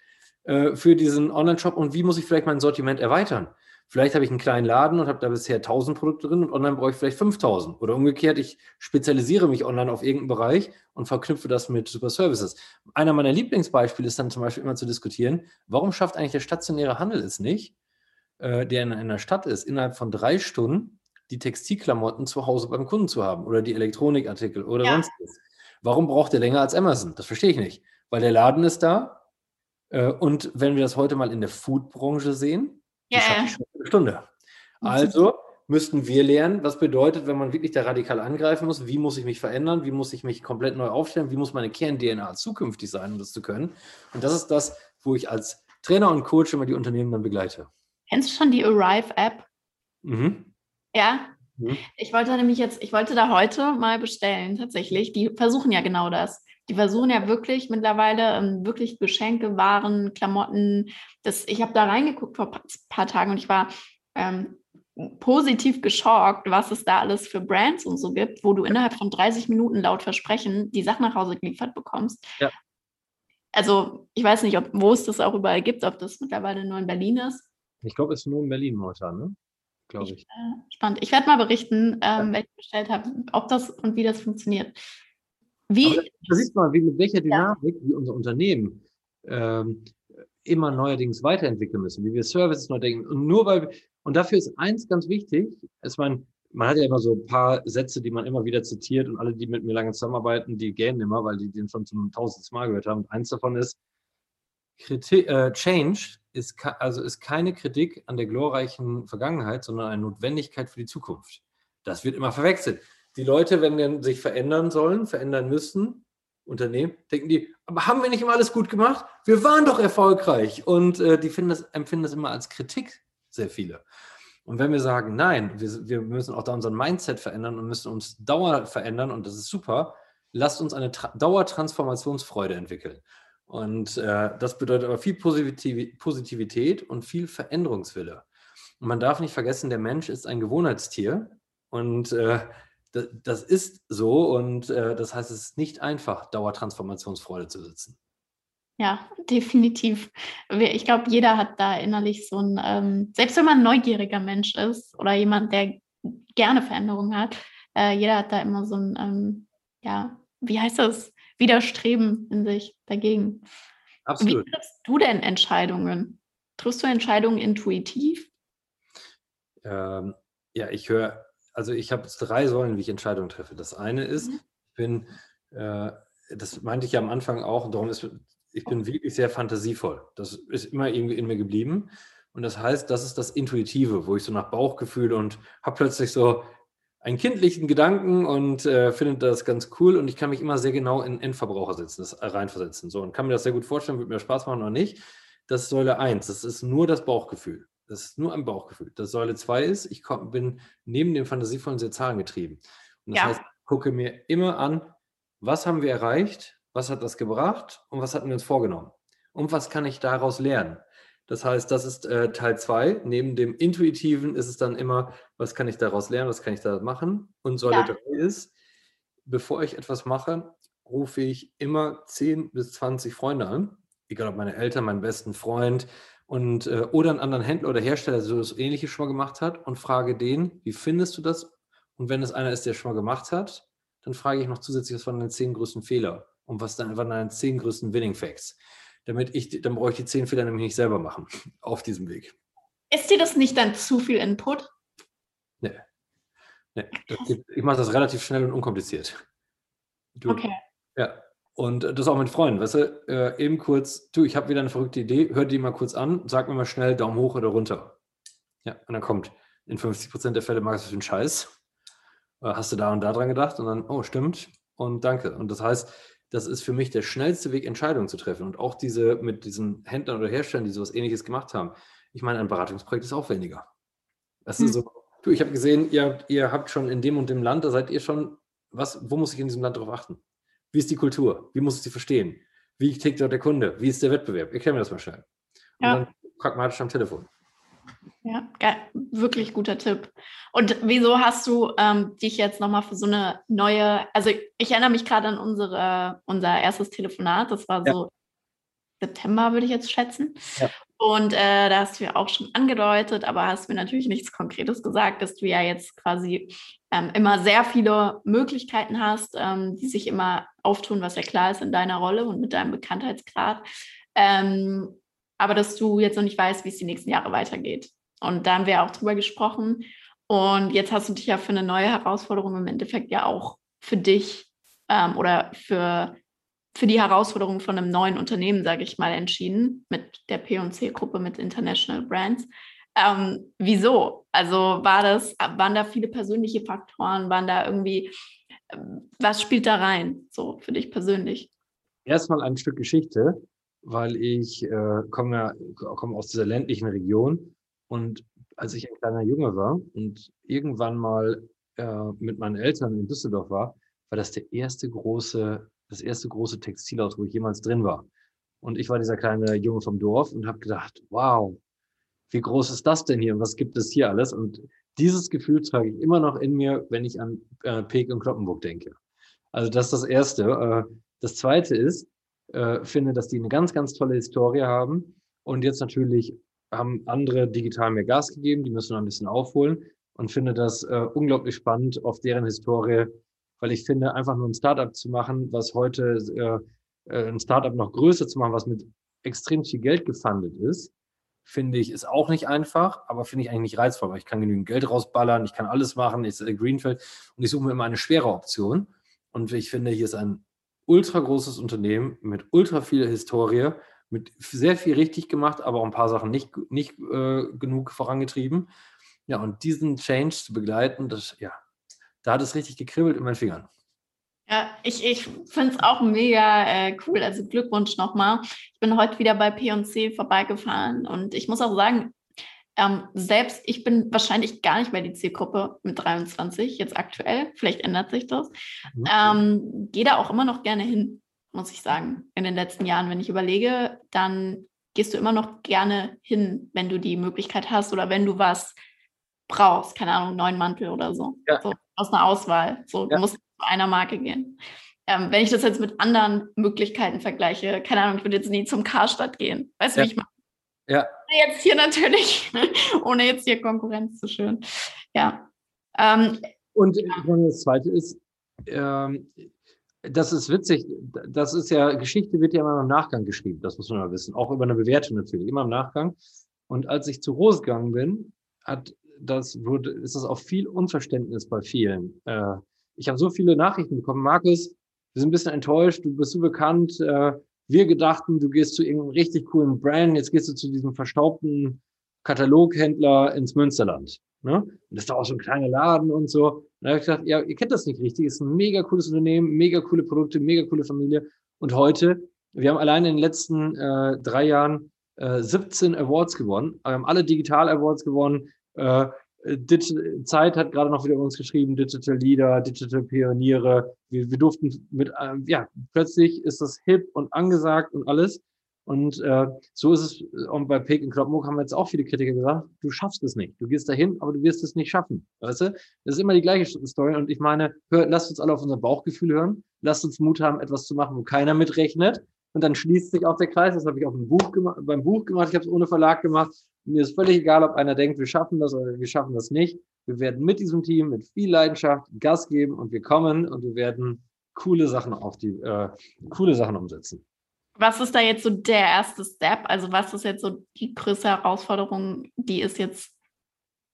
äh, für diesen Online-Shop und wie muss ich vielleicht mein Sortiment erweitern? Vielleicht habe ich einen kleinen Laden und habe da bisher 1000 Produkte drin und online brauche ich vielleicht 5000. Oder umgekehrt, ich spezialisiere mich online auf irgendeinen Bereich und verknüpfe das mit Super Services. Einer meiner Lieblingsbeispiele ist dann zum Beispiel immer zu diskutieren, warum schafft eigentlich der stationäre Handel es nicht, äh, der in einer Stadt ist, innerhalb von drei Stunden die Textilklamotten zu Hause beim Kunden zu haben oder die Elektronikartikel oder ja. sonstiges. Warum braucht er länger als Amazon? Das verstehe ich nicht. Weil der Laden ist da. Äh, und wenn wir das heute mal in der Foodbranche sehen, ja, ja. eine Stunde. Also müssten wir lernen, was bedeutet, wenn man wirklich da radikal angreifen muss, wie muss ich mich verändern, wie muss ich mich komplett neu aufstellen, wie muss meine Kern-DNA zukünftig sein, um das zu können. Und das ist das, wo ich als Trainer und Coach immer die Unternehmen dann begleite. Kennst du schon die Arrive-App? Mhm. Ja. Mhm. Ich wollte nämlich jetzt, ich wollte da heute mal bestellen, tatsächlich. Die versuchen ja genau das. Die versuchen ja wirklich mittlerweile ähm, wirklich Geschenke, Waren, Klamotten. Das, ich habe da reingeguckt vor ein paar Tagen und ich war ähm, positiv geschockt, was es da alles für Brands und so gibt, wo du innerhalb von 30 Minuten laut Versprechen die Sachen nach Hause geliefert bekommst. Ja. Also ich weiß nicht, ob, wo es das auch überall gibt, ob das mittlerweile nur in Berlin ist. Ich glaube, es ist nur in Berlin momentan, ne? Glaube ich. ich. Äh, spannend. Ich werde mal berichten, ähm, ja. welche ich bestellt habe, ob das und wie das funktioniert. Wie, da sieht man, wie mit welcher Dynamik ja. wir unser Unternehmen ähm, immer neuerdings weiterentwickeln müssen, wie wir Services neu denken. Und nur weil, und dafür ist eins ganz wichtig, es man, man hat ja immer so ein paar Sätze, die man immer wieder zitiert und alle, die mit mir lange zusammenarbeiten, die gähnen immer, weil die den schon zum tausendsten Mal gehört haben. Und eins davon ist, Kritik, äh, Change ist, also ist keine Kritik an der glorreichen Vergangenheit, sondern eine Notwendigkeit für die Zukunft. Das wird immer verwechselt die Leute, wenn wir sich verändern sollen, verändern müssen, Unternehmen, denken die, aber haben wir nicht immer alles gut gemacht? Wir waren doch erfolgreich. Und äh, die das, empfinden das immer als Kritik, sehr viele. Und wenn wir sagen, nein, wir, wir müssen auch da unseren Mindset verändern und müssen uns Dauer verändern, und das ist super, lasst uns eine Tra Dauertransformationsfreude entwickeln. Und äh, das bedeutet aber viel Positivität und viel Veränderungswille. Und man darf nicht vergessen, der Mensch ist ein Gewohnheitstier. Und äh, das ist so und äh, das heißt, es ist nicht einfach, Dauertransformationsfreude zu sitzen. Ja, <laughs> definitiv. Ich glaube, jeder hat da innerlich so ein, ähm, selbst wenn man ein neugieriger Mensch ist oder jemand, der gerne Veränderungen hat, äh, jeder hat da immer so ein, ähm, ja, wie heißt das, Widerstreben in sich dagegen. Absolut. Wie triffst du denn Entscheidungen? Triffst du Entscheidungen intuitiv? Ähm, ja, ich höre also ich habe drei Säulen, wie ich Entscheidungen treffe. Das eine ist, mhm. ich bin, äh, das meinte ich ja am Anfang auch, darum ist, ich bin wirklich sehr fantasievoll. Das ist immer irgendwie in mir geblieben. Und das heißt, das ist das Intuitive, wo ich so nach Bauchgefühl und habe plötzlich so einen kindlichen Gedanken und äh, finde das ganz cool und ich kann mich immer sehr genau in Endverbraucher setzen, das reinversetzen. So und kann mir das sehr gut vorstellen, wird mir Spaß machen oder nicht. Das ist Säule 1, das ist nur das Bauchgefühl. Das ist nur ein Bauchgefühl. Das Säule 2 ist, ich komm, bin neben dem Fantasievollen sehr zahlengetrieben. Und das ja. heißt, ich gucke mir immer an, was haben wir erreicht, was hat das gebracht und was hatten wir uns vorgenommen. Und was kann ich daraus lernen? Das heißt, das ist äh, Teil 2. Neben dem Intuitiven ist es dann immer, was kann ich daraus lernen, was kann ich da machen? Und Säule 3 ja. ist, bevor ich etwas mache, rufe ich immer 10 bis 20 Freunde an. Egal ob meine Eltern, meinen besten Freund, und äh, oder einen anderen Händler oder Hersteller, der so das Ähnliche schon mal gemacht hat und frage den, wie findest du das? Und wenn es einer ist, der schon mal gemacht hat, dann frage ich noch zusätzlich, was waren deine zehn größten Fehler und was dann waren deine zehn größten Winning Facts. Damit ich, dann brauche ich die zehn Fehler nämlich nicht selber machen <laughs> auf diesem Weg. Ist dir das nicht dann zu viel Input? Nee. nee. ich mache das relativ schnell und unkompliziert. Du, okay. Ja, und das auch mit Freunden, weißt du, äh, eben kurz, du, ich habe wieder eine verrückte Idee, hör die mal kurz an, sag mir mal schnell Daumen hoch oder runter. Ja, und dann kommt in 50 Prozent der Fälle magst du für einen Scheiß. Äh, hast du da und da dran gedacht und dann, oh, stimmt und danke. Und das heißt, das ist für mich der schnellste Weg, Entscheidungen zu treffen. Und auch diese mit diesen Händlern oder Herstellern, die sowas ähnliches gemacht haben. Ich meine, ein Beratungsprojekt ist aufwendiger. Das hm. ist so, du, ich habe gesehen, ihr, ihr habt schon in dem und dem Land, da seid ihr schon, was, wo muss ich in diesem Land darauf achten? Wie ist die Kultur? Wie muss ich sie verstehen? Wie tickt dort der Kunde? Wie ist der Wettbewerb? Erklär mir das mal schnell. Und ja. dann pragmatisch am Telefon. Ja, geil. wirklich guter Tipp. Und wieso hast du ähm, dich jetzt nochmal für so eine neue, also ich erinnere mich gerade an unsere, unser erstes Telefonat, das war so September, würde ich jetzt schätzen. Ja. Und äh, da hast du ja auch schon angedeutet, aber hast mir natürlich nichts Konkretes gesagt, dass du ja jetzt quasi ähm, immer sehr viele Möglichkeiten hast, ähm, die sich immer auftun, was ja klar ist in deiner Rolle und mit deinem Bekanntheitsgrad. Ähm, aber dass du jetzt noch nicht weißt, wie es die nächsten Jahre weitergeht. Und da haben wir auch drüber gesprochen. Und jetzt hast du dich ja für eine neue Herausforderung im Endeffekt ja auch für dich ähm, oder für, für die Herausforderung von einem neuen Unternehmen, sage ich mal, entschieden mit der P&C-Gruppe, mit International Brands. Ähm, wieso? Also war das, waren da viele persönliche Faktoren? Waren da irgendwie, was spielt da rein, so für dich persönlich? Erstmal ein Stück Geschichte weil ich äh, komme, komme aus dieser ländlichen Region und als ich ein kleiner Junge war und irgendwann mal äh, mit meinen Eltern in Düsseldorf war, war das der erste große, das erste große Textilhaus, wo ich jemals drin war. Und ich war dieser kleine Junge vom Dorf und habe gedacht, wow, wie groß ist das denn hier und was gibt es hier alles? Und dieses Gefühl trage ich immer noch in mir, wenn ich an äh, Peek und Kloppenburg denke. Also das ist das Erste. Äh, das Zweite ist, äh, finde, dass die eine ganz, ganz tolle Historie haben. Und jetzt natürlich haben andere digital mehr Gas gegeben, die müssen noch ein bisschen aufholen und finde das äh, unglaublich spannend auf deren Historie, weil ich finde, einfach nur ein Startup zu machen, was heute äh, äh, ein Startup noch größer zu machen, was mit extrem viel Geld gefundet ist, finde ich, ist auch nicht einfach, aber finde ich eigentlich nicht reizvoll, weil ich kann genügend Geld rausballern, ich kann alles machen, ich äh, Greenfield und ich suche mir immer eine schwere Option. Und ich finde, hier ist ein ultra großes Unternehmen mit ultra viel Historie, mit sehr viel richtig gemacht, aber auch ein paar Sachen nicht, nicht äh, genug vorangetrieben. Ja, und diesen Change zu begleiten, das, ja, da hat es richtig gekribbelt in meinen Fingern. Ja, ich, ich finde es auch mega äh, cool. Also Glückwunsch nochmal. Ich bin heute wieder bei P&C vorbeigefahren und ich muss auch sagen, ähm, selbst ich bin wahrscheinlich gar nicht mehr die Zielgruppe mit 23, jetzt aktuell, vielleicht ändert sich das. Mhm. Ähm, Gehe da auch immer noch gerne hin, muss ich sagen. In den letzten Jahren, wenn ich überlege, dann gehst du immer noch gerne hin, wenn du die Möglichkeit hast oder wenn du was brauchst, keine Ahnung, einen neuen Mantel oder so. Ja. so aus einer Auswahl. So, ja. du musst zu einer Marke gehen. Ähm, wenn ich das jetzt mit anderen Möglichkeiten vergleiche, keine Ahnung, ich würde jetzt nie zum Karstadt gehen. Weißt du, ja. wie ich meine? Ja. Jetzt hier natürlich, <laughs> ohne jetzt hier Konkurrenz zu schön. Ja. Ähm, und das Zweite ist, ähm, das ist witzig, das ist ja, Geschichte wird ja immer im Nachgang geschrieben, das muss man mal wissen. Auch über eine Bewertung natürlich, immer im Nachgang. Und als ich zu Rose gegangen bin, hat das wurde, ist das auch viel Unverständnis bei vielen. Äh, ich habe so viele Nachrichten bekommen, Markus, wir sind ein bisschen enttäuscht, du bist so bekannt, äh, wir gedachten, du gehst zu irgendeinem richtig coolen Brand, jetzt gehst du zu diesem verstaubten Kataloghändler ins Münsterland. Ne? Und das ist doch auch so ein kleiner Laden und so. Und da habe ich gedacht, ja, ihr kennt das nicht richtig, ist ein mega cooles Unternehmen, mega coole Produkte, mega coole Familie. Und heute, wir haben allein in den letzten äh, drei Jahren äh, 17 Awards gewonnen. Wir haben alle Digital Awards gewonnen. Äh, Zeit hat gerade noch wieder uns geschrieben, Digital Leader, Digital Pioniere. Wir, wir durften mit, ähm, ja, plötzlich ist das hip und angesagt und alles. Und äh, so ist es, und bei Peek in Kloppenburg haben wir jetzt auch viele Kritiker gesagt, du schaffst es nicht. Du gehst dahin, aber du wirst es nicht schaffen. Weißt du? Das ist immer die gleiche Story. Und ich meine, hör, lasst uns alle auf unser Bauchgefühl hören. Lasst uns Mut haben, etwas zu machen, wo keiner mitrechnet. Und dann schließt sich auch der Kreis. Das habe ich auch im Buch beim Buch gemacht. Ich habe es ohne Verlag gemacht. Mir ist völlig egal, ob einer denkt, wir schaffen das oder wir schaffen das nicht. Wir werden mit diesem Team mit viel Leidenschaft Gas geben und wir kommen und wir werden coole Sachen auf die äh, coole Sachen umsetzen. Was ist da jetzt so der erste Step? Also was ist jetzt so die größte Herausforderung, die es jetzt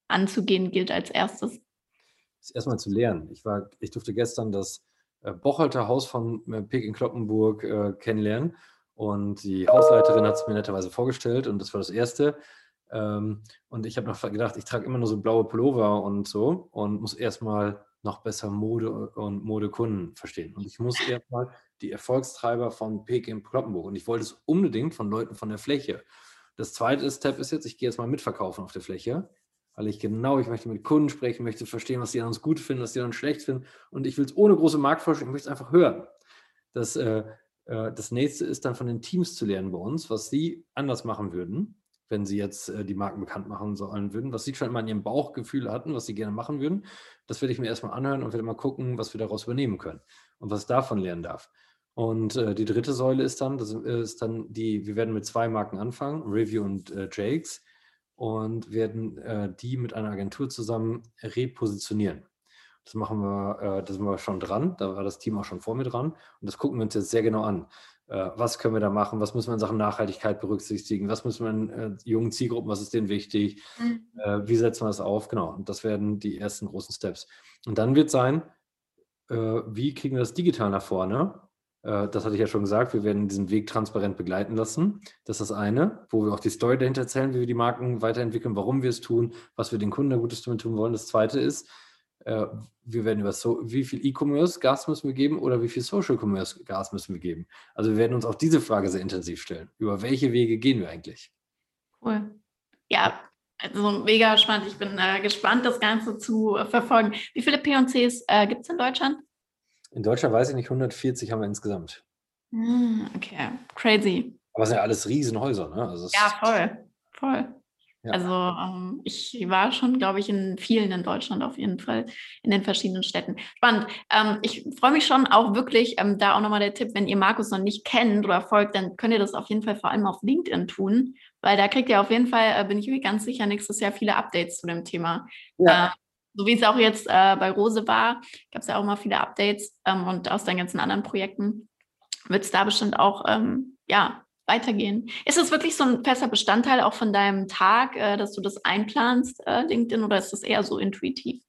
anzugehen gilt als erstes? Das ist erstmal zu lernen. Ich war, ich durfte gestern das Bocholter Haus von äh, Pek in Kloppenburg äh, kennenlernen und die Hausleiterin hat es mir netterweise vorgestellt und das war das erste Ähm, und ich habe noch gedacht, ich trage immer nur so blaue Pullover und so und muss erstmal noch besser Mode und Modekunden verstehen. Und ich muss erstmal die Erfolgstreiber von Peking Kloppenburg und ich wollte es unbedingt von Leuten von der Fläche. Das zweite Step ist jetzt, ich gehe jetzt mal mitverkaufen auf der Fläche, weil ich genau, ich möchte mit Kunden sprechen, möchte verstehen, was die an uns gut finden, was die an uns schlecht finden und ich will es ohne große Marktforschung, ich möchte es einfach hören. Das, äh, äh, das nächste ist dann von den Teams zu lernen bei uns, was sie anders machen würden wenn sie jetzt äh, die Marken bekannt machen sollen würden, was sie schon immer in ihrem Bauchgefühl hatten, was sie gerne machen würden. Das werde ich mir erstmal anhören und werde mal gucken, was wir daraus übernehmen können und was davon lernen darf. Und äh, die dritte Säule ist dann, das ist dann die, wir werden mit zwei Marken anfangen, Review und äh, Jakes, und werden äh, die mit einer Agentur zusammen repositionieren. Das machen wir, äh, da sind wir schon dran, da war das Team auch schon vor mir dran und das gucken wir uns jetzt sehr genau an. Äh, was können wir da machen, was müssen wir in Sachen Nachhaltigkeit berücksichtigen, was müssen wir in äh, jungen Zielgruppen, was ist denen wichtig, mhm. äh, wie setzen wir das auf, genau. Und das werden die ersten großen Steps. Und dann wird sein, äh, wie kriegen wir das digital nach vorne? Äh, das hatte ich ja schon gesagt, wir werden diesen Weg transparent begleiten lassen. Das ist das eine, wo wir auch die Story dahinter erzählen, wie wir die Marken weiterentwickeln, warum wir es tun, was wir den Kunden Gutes damit tun wollen. Das zweite ist, äh, wir werden über so, wie viel E-Commerce Gas müssen wir geben oder wie viel Social Commerce Gas müssen wir geben. Also wir werden uns auch diese Frage sehr intensiv stellen. Über welche Wege gehen wir eigentlich? Cool. Ja, also mega spannend. Ich bin äh, gespannt, das Ganze zu äh, verfolgen. Wie viele P&Cs äh, gibt es in Deutschland? In Deutschland weiß ich nicht, 140 haben wir insgesamt. Mm, okay, crazy. Aber es sind ja alles Riesenhäuser, ne? Also ja, voll, voll. Ja. Also ähm, ich war schon, glaube ich, in vielen in Deutschland auf jeden Fall, in den verschiedenen Städten. Spannend. Ähm, ich freue mich schon auch wirklich, ähm, da auch nochmal der Tipp, wenn ihr Markus noch nicht kennt oder folgt, dann könnt ihr das auf jeden Fall vor allem auf LinkedIn tun, weil da kriegt ihr auf jeden Fall, äh, bin ich mir ganz sicher, nächstes Jahr viele Updates zu dem Thema. Ja. So wie es auch jetzt äh, bei Rose war, gab es ja auch mal viele Updates ähm, und aus den ganzen anderen Projekten wird es da bestimmt auch ähm, ja, weitergehen. Ist das wirklich so ein fester Bestandteil auch von deinem Tag, äh, dass du das einplanst, äh, LinkedIn, oder ist das eher so intuitiv?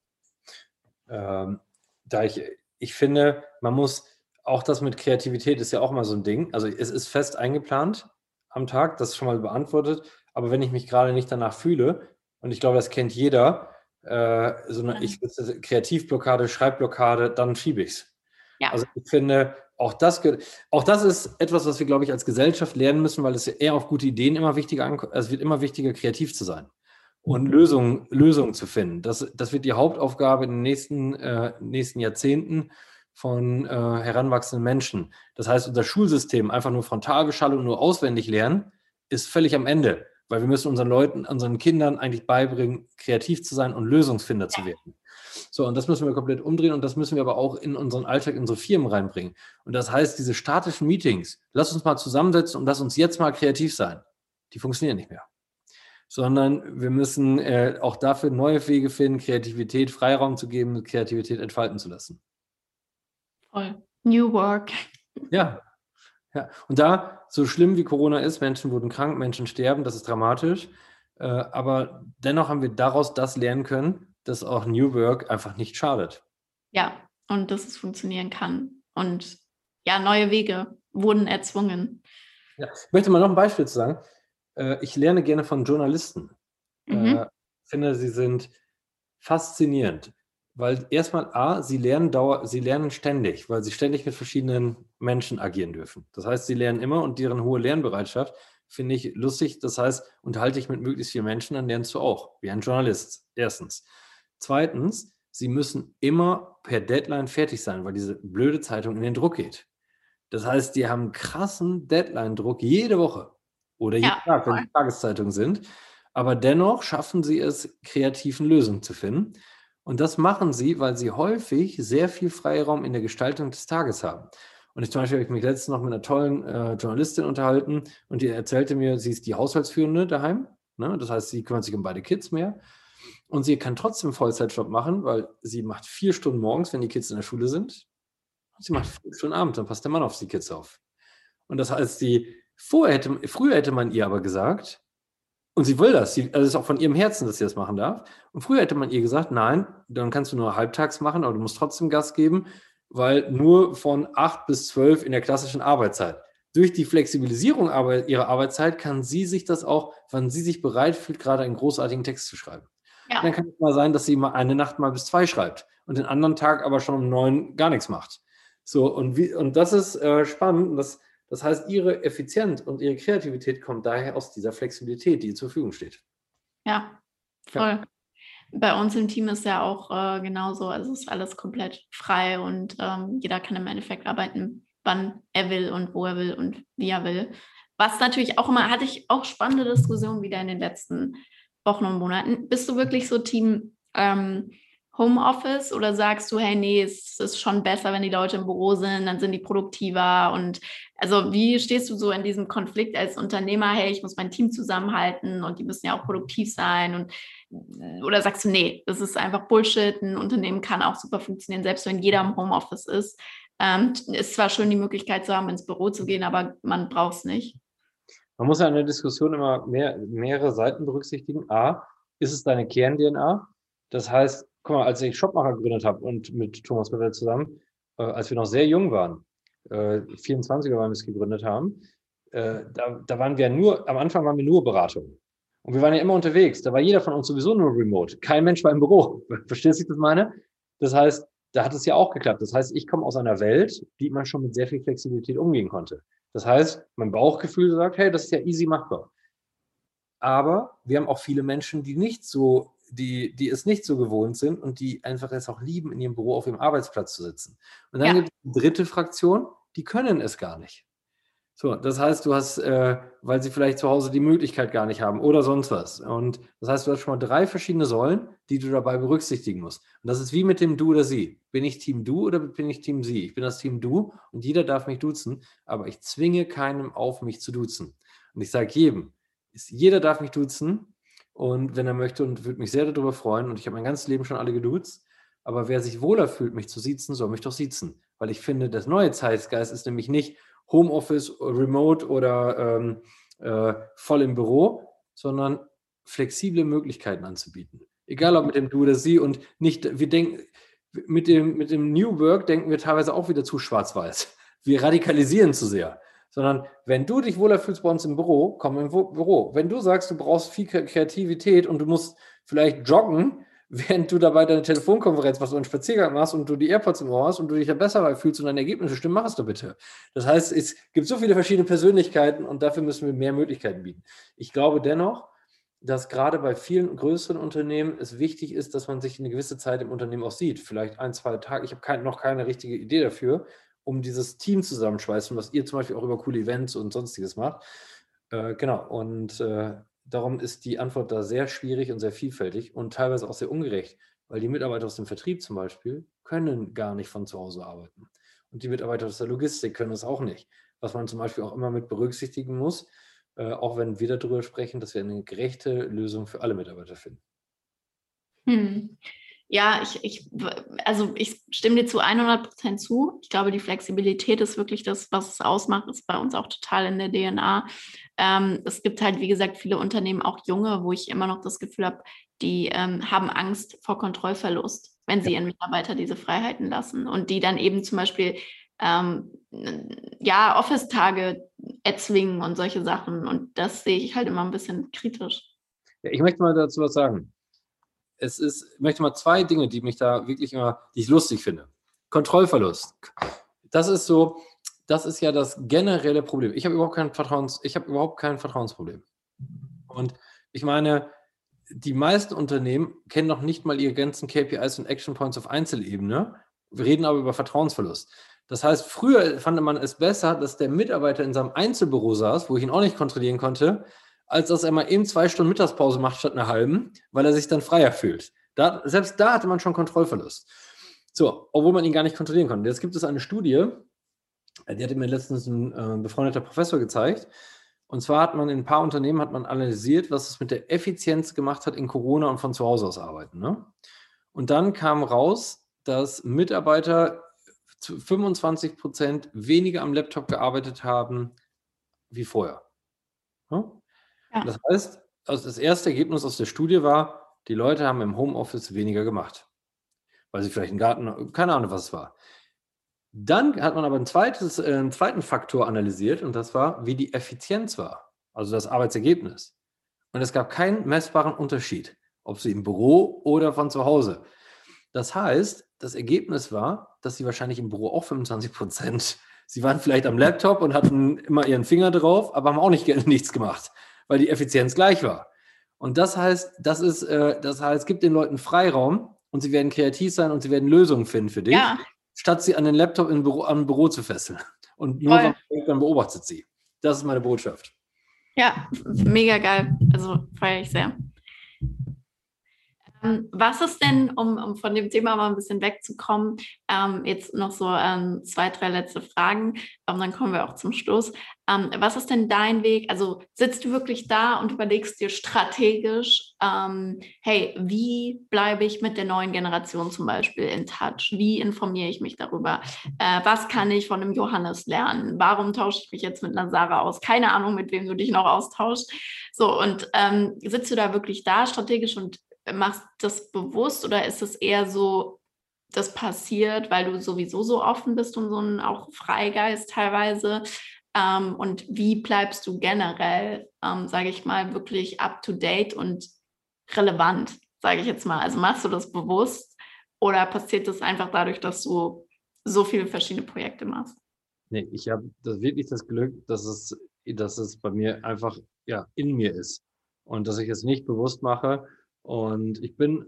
Ähm, da ich, ich finde, man muss auch das mit Kreativität ist ja auch mal so ein Ding. Also es ist fest eingeplant am Tag, das ist schon mal beantwortet. Aber wenn ich mich gerade nicht danach fühle, und ich glaube, das kennt jeder, äh, so eine, ich Kreativblockade, Schreibblockade, dann schiebe ich es. Ja. Also ich finde, auch das, auch das ist etwas, was wir, glaube ich, als Gesellschaft lernen müssen, weil es ja eher auf gute Ideen immer wichtiger ankommt. Es wird immer wichtiger, kreativ zu sein und mhm. Lösungen, Lösungen zu finden. Das, das wird die Hauptaufgabe in den nächsten, äh, nächsten Jahrzehnten von äh, heranwachsenden Menschen. Das heißt, unser Schulsystem, einfach nur Frontalbeschallung, nur auswendig lernen, ist völlig am Ende, weil wir müssen unseren Leuten, unseren Kindern eigentlich beibringen, kreativ zu sein und Lösungsfinder zu werden. So, und das müssen wir komplett umdrehen und das müssen wir aber auch in unseren Alltag, in unsere Firmen reinbringen. Und das heißt, diese statischen Meetings, lass uns mal zusammensetzen und lass uns jetzt mal kreativ sein. Die funktionieren nicht mehr. Sondern wir müssen äh, auch dafür neue Wege finden, Kreativität Freiraum zu geben, Kreativität entfalten zu lassen. Voll. New Work. Ja, ja, und da, so schlimm wie Corona ist, Menschen wurden krank, Menschen sterben, das ist dramatisch. Äh, aber dennoch haben wir daraus das lernen können, dass auch New Work einfach nicht schadet. Ja, und dass es funktionieren kann. Und ja, neue Wege wurden erzwungen. Ja. Ich möchte mal noch ein Beispiel zu sagen. Äh, ich lerne gerne von Journalisten. Mhm. Ich äh, finde, sie sind faszinierend, weil erstmal A, sie lernen, dauer, sie lernen ständig, weil sie ständig mit verschiedenen Menschen agieren dürfen. Das heißt, sie lernen immer und deren hohe Lernbereitschaft finde ich lustig. Das heißt, unterhalte ich mit möglichst vielen Menschen, dann lernst du auch, wie ein Journalist. Erstens. Zweitens, sie müssen immer per Deadline fertig sein, weil diese blöde Zeitung in den Druck geht. Das heißt, die haben krassen Deadline-Druck jede Woche oder jeden ja, Tag, wenn es Tageszeitungen sind. Aber dennoch schaffen sie es, kreativen Lösungen zu finden. Und das machen sie, weil sie häufig sehr viel Freiraum in der Gestaltung des Tages haben. Und ich zum Beispiel habe ich mich letztens noch mit einer tollen äh, Journalistin unterhalten und die erzählte mir, sie ist die Haushaltsführende daheim. Ne? Das heißt, sie kümmert sich um beide Kids mehr. Und sie kann trotzdem Vollzeitjob machen, weil sie macht vier Stunden morgens, wenn die Kids in der Schule sind. Und sie macht vier Stunden abends, dann passt der Mann auf die Kids auf. Und das heißt, die, vorher hätte, früher hätte man ihr aber gesagt, und sie will das, sie, also es ist auch von ihrem Herzen, dass sie das machen darf. Und früher hätte man ihr gesagt, nein, dann kannst du nur halbtags machen, aber du musst trotzdem Gas geben, weil nur von acht bis zwölf in der klassischen Arbeitszeit. durch die Flexibilisierung ihrer Arbeitszeit kann sie sich das auch, wann sie sich bereit fühlt, gerade einen großartigen Text zu schreiben. Ja. Dann kann es mal sein, dass sie mal eine Nacht mal bis zwei schreibt und den anderen Tag aber schon um neun gar nichts macht. So, und, wie, und das ist äh, spannend. Das, das heißt, ihre Effizienz und ihre Kreativität kommt daher aus dieser Flexibilität, die zur Verfügung steht. Ja, voll. Ja. Bei uns im Team ist ja auch äh, genauso. Also ist alles komplett frei und ähm, jeder kann im Endeffekt arbeiten, wann er will und wo er will und wie er will. Was natürlich auch immer, hatte ich auch spannende Diskussionen wieder in den letzten Wochen und Monaten. Bist du wirklich so Team ähm, Homeoffice oder sagst du, hey, nee, es ist schon besser, wenn die Leute im Büro sind, dann sind die produktiver und also wie stehst du so in diesem Konflikt als Unternehmer, hey, ich muss mein Team zusammenhalten und die müssen ja auch produktiv sein und oder sagst du, nee, das ist einfach Bullshit, ein Unternehmen kann auch super funktionieren, selbst wenn jeder im Homeoffice ist. Ähm, ist zwar schön, die Möglichkeit zu haben, ins Büro zu gehen, aber man braucht es nicht. Man muss ja in der Diskussion immer mehr, mehrere Seiten berücksichtigen. A, ist es deine Kern-DNA? Das heißt, guck mal, als ich Shopmacher gegründet habe und mit Thomas Müller zusammen, äh, als wir noch sehr jung waren, äh, 24er waren wir es gegründet haben, äh, da, da waren wir nur, am Anfang waren wir nur Beratung. Und wir waren ja immer unterwegs. Da war jeder von uns sowieso nur remote. Kein Mensch war im Büro. <laughs> Verstehst du, was ich das meine? Das heißt, da hat es ja auch geklappt. Das heißt, ich komme aus einer Welt, die man schon mit sehr viel Flexibilität umgehen konnte. Das heißt, mein Bauchgefühl sagt, hey, das ist ja easy machbar. Aber wir haben auch viele Menschen, die nicht so die, die es nicht so gewohnt sind und die einfach es auch lieben, in ihrem Büro auf ihrem Arbeitsplatz zu sitzen. Und dann ja. gibt es eine dritte Fraktion, die können es gar nicht. So, das heißt, du hast, äh, weil sie vielleicht zu Hause die Möglichkeit gar nicht haben oder sonst was. Und das heißt, du hast schon mal drei verschiedene Säulen, die du dabei berücksichtigen musst. Und das ist wie mit dem Du oder Sie. Bin ich Team Du oder bin ich Team Sie? Ich bin das Team Du und jeder darf mich duzen, aber ich zwinge keinem auf, mich zu duzen. Und ich sage jedem, ist, jeder darf mich duzen, und wenn er möchte und würde mich sehr darüber freuen. Und ich habe mein ganzes Leben schon alle geduzt. Aber wer sich wohler fühlt, mich zu siezen, soll mich doch siezen. Weil ich finde, das neue Zeitgeist ist nämlich nicht Homeoffice, Remote oder ähm, äh, voll im Büro, sondern flexible Möglichkeiten anzubieten. Egal ob mit dem Du oder Sie und nicht, wir denken, mit dem, mit dem New Work denken wir teilweise auch wieder zu schwarz-weiß. Wir radikalisieren zu sehr sondern wenn du dich wohler fühlst bei uns im Büro, komm im Büro. Wenn du sagst, du brauchst viel Kreativität und du musst vielleicht joggen, <laughs> während du dabei deine Telefonkonferenz machst oder einen Spaziergang machst und du die AirPods im Ohr hast und du dich ja besser fühlst und deine Ergebnisse stimmen, mach es doch bitte. Das heißt, es gibt so viele verschiedene Persönlichkeiten und dafür müssen wir mehr Möglichkeiten bieten. Ich glaube dennoch, dass gerade bei vielen größeren Unternehmen es wichtig ist, dass man sich eine gewisse Zeit im Unternehmen auch sieht. Vielleicht ein, zwei Tage. Ich habe kein, noch keine richtige Idee dafür um dieses Team zusammenschweißen, was ihr zum Beispiel auch über coole Events und sonstiges macht. Äh, genau, und äh, darum ist die Antwort da sehr schwierig und sehr vielfältig und teilweise auch sehr ungerecht, weil die Mitarbeiter aus dem Vertrieb zum Beispiel können gar nicht von zu Hause arbeiten. Und die Mitarbeiter aus der Logistik können es auch nicht. Was man zum Beispiel auch immer mit berücksichtigen muss, äh, auch wenn wir darüber sprechen, dass wir eine gerechte Lösung für alle Mitarbeiter finden. Hm. Ja, ich, ich, also ich stimme dir zu 100 Prozent zu. Ich glaube, die Flexibilität ist wirklich das, was es ausmacht, ist bei uns auch total in der DNA. Ähm, es gibt halt, wie gesagt, viele Unternehmen, auch junge, wo ich immer noch das Gefühl habe, die ähm, haben Angst vor Kontrollverlust, wenn sie ihren Mitarbeiter diese Freiheiten lassen und die dann eben zum Beispiel ähm, ja, Office-Tage erzwingen und solche Sachen. Und das sehe ich halt immer ein bisschen kritisch. Ich möchte mal dazu was sagen es ist, ich möchte mal zwei Dinge, die mich da wirklich immer, die ich lustig finde. Kontrollverlust. Das ist so, das ist ja das generelle Problem. Ich habe überhaupt kein Vertrauens, ich habe überhaupt kein Vertrauensproblem. Und ich meine, die meisten Unternehmen kennen noch nicht mal ihre ganzen KPIs und Action Points auf Einzelebene. Wir reden aber über Vertrauensverlust. Das heißt, früher fand man es besser, dass der Mitarbeiter in seinem Einzelbüro saß, wo ich ihn auch nicht kontrollieren konnte, als dass er mal eben zwei Stunden Mittagspause macht statt einer halben, weil er sich dann freier fühlt. Da, selbst da hatte man schon Kontrollverlust. So, obwohl man ihn gar nicht kontrollieren konnte. Jetzt gibt es eine Studie, die hatte mir letztens ein äh, befreundeter Professor gezeigt. Und zwar hat man in ein paar Unternehmen hat man analysiert, was es mit der Effizienz gemacht hat in Corona und von zu Hause aus arbeiten. Ne? Und dann kam raus, dass Mitarbeiter 25 Prozent weniger am Laptop gearbeitet haben wie vorher. Ne? Ja. Das heißt, das erste Ergebnis aus der Studie war, die Leute haben im Homeoffice weniger gemacht. Weil sie vielleicht im Garten, keine Ahnung, was es war. Dann hat man aber ein zweites, äh, einen zweiten Faktor analysiert und das war, wie die Effizienz war, also das Arbeitsergebnis. Und es gab keinen messbaren Unterschied, ob sie im Büro oder von zu Hause. Das heißt, das Ergebnis war, dass sie wahrscheinlich im Büro auch 25 Prozent, sie waren vielleicht am Laptop und hatten immer ihren Finger drauf, aber haben auch nicht <laughs> nichts gemacht, weil die Effizienz gleich war. Und das heißt, das ist, äh, das heißt, gibt den Leuten Freiraum und sie werden kreativ sein und sie werden Lösungen finden für dich. Ja statt sie an den Laptop im Büro, am Büro zu fesseln. Und nur dann beobachtet sie. Das ist meine Botschaft. Ja, mega geil. Also feiere ich sehr. Ähm, was ist denn, um, um, von dem Thema mal ein bisschen wegzukommen, ähm, jetzt noch so ähm, zwei, drei letzte Fragen, ähm, dann kommen wir auch zum Schluss. Ähm, was ist denn dein Weg? Also sitzt du wirklich da und überlegst dir strategisch, hey, wie bleibe ich mit der neuen Generation zum Beispiel in Touch? Wie informiere ich mich darüber? Äh, was kann ich von einem Johannes lernen? Warum tausche ich mich jetzt mit einer Sarah aus? Keine Ahnung, mit wem du dich noch austauschst. So, und sitzt du da wirklich da strategisch und machst das bewusst oder ist es eher so, das passiert, weil du sowieso so offen bist und so ein auch Freigeist teilweise? Ähm, und wie bleibst du generell, ähm, sage ich mal, wirklich up-to-date und relevant, sage ich jetzt mal? Also machst du das bewusst oder passiert das einfach dadurch, dass du so viele verschiedene Projekte machst? Nee, ich habe das wirklich das Glück, dass es, dass es bei mir einfach ja, in mir ist und dass ich es nicht bewusst mache, und ich bin,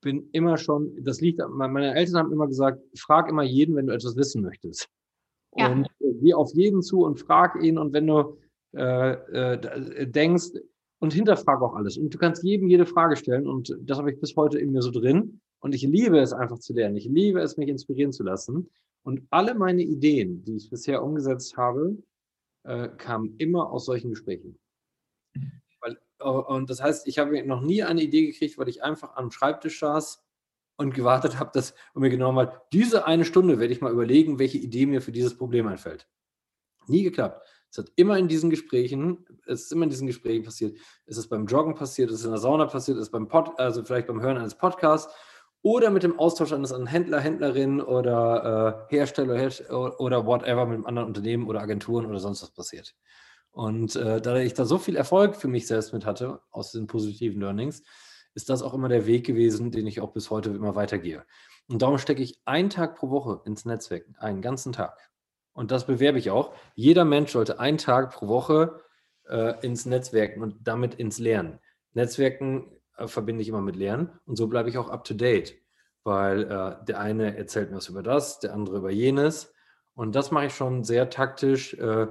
bin immer schon, das liegt, meine Eltern haben immer gesagt, frag immer jeden, wenn du etwas wissen möchtest. Ja. Und äh, geh auf jeden zu und frag ihn. Und wenn du äh, äh, denkst, und hinterfrag auch alles. Und du kannst jedem jede Frage stellen. Und das habe ich bis heute in mir so drin. Und ich liebe es einfach zu lernen. Ich liebe es, mich inspirieren zu lassen. Und alle meine Ideen, die ich bisher umgesetzt habe, äh, kamen immer aus solchen Gesprächen. Und das heißt, ich habe noch nie eine Idee gekriegt, weil ich einfach am Schreibtisch saß und gewartet habe, dass und mir genommen hat, diese eine Stunde werde ich mal überlegen, welche Idee mir für dieses Problem einfällt. Nie geklappt. Es hat immer in diesen Gesprächen, es ist immer in diesen Gesprächen passiert. Es ist beim Joggen passiert, es ist in der Sauna passiert, es ist beim Pod, also vielleicht beim Hören eines Podcasts oder mit dem Austausch eines Händler, Händlerin oder äh, Hersteller, Hersteller oder whatever mit einem anderen Unternehmen oder Agenturen oder sonst was passiert. Und äh, da ich da so viel Erfolg für mich selbst mit hatte, aus den positiven Learnings, ist das auch immer der Weg gewesen, den ich auch bis heute immer weitergehe. Und darum stecke ich einen Tag pro Woche ins Netzwerk, einen ganzen Tag. Und das bewerbe ich auch. Jeder Mensch sollte einen Tag pro Woche äh, ins Netzwerken und damit ins Lernen. Netzwerken äh, verbinde ich immer mit Lernen und so bleibe ich auch up to date, weil äh, der eine erzählt mir was über das, der andere über jenes. Und das mache ich schon sehr taktisch äh,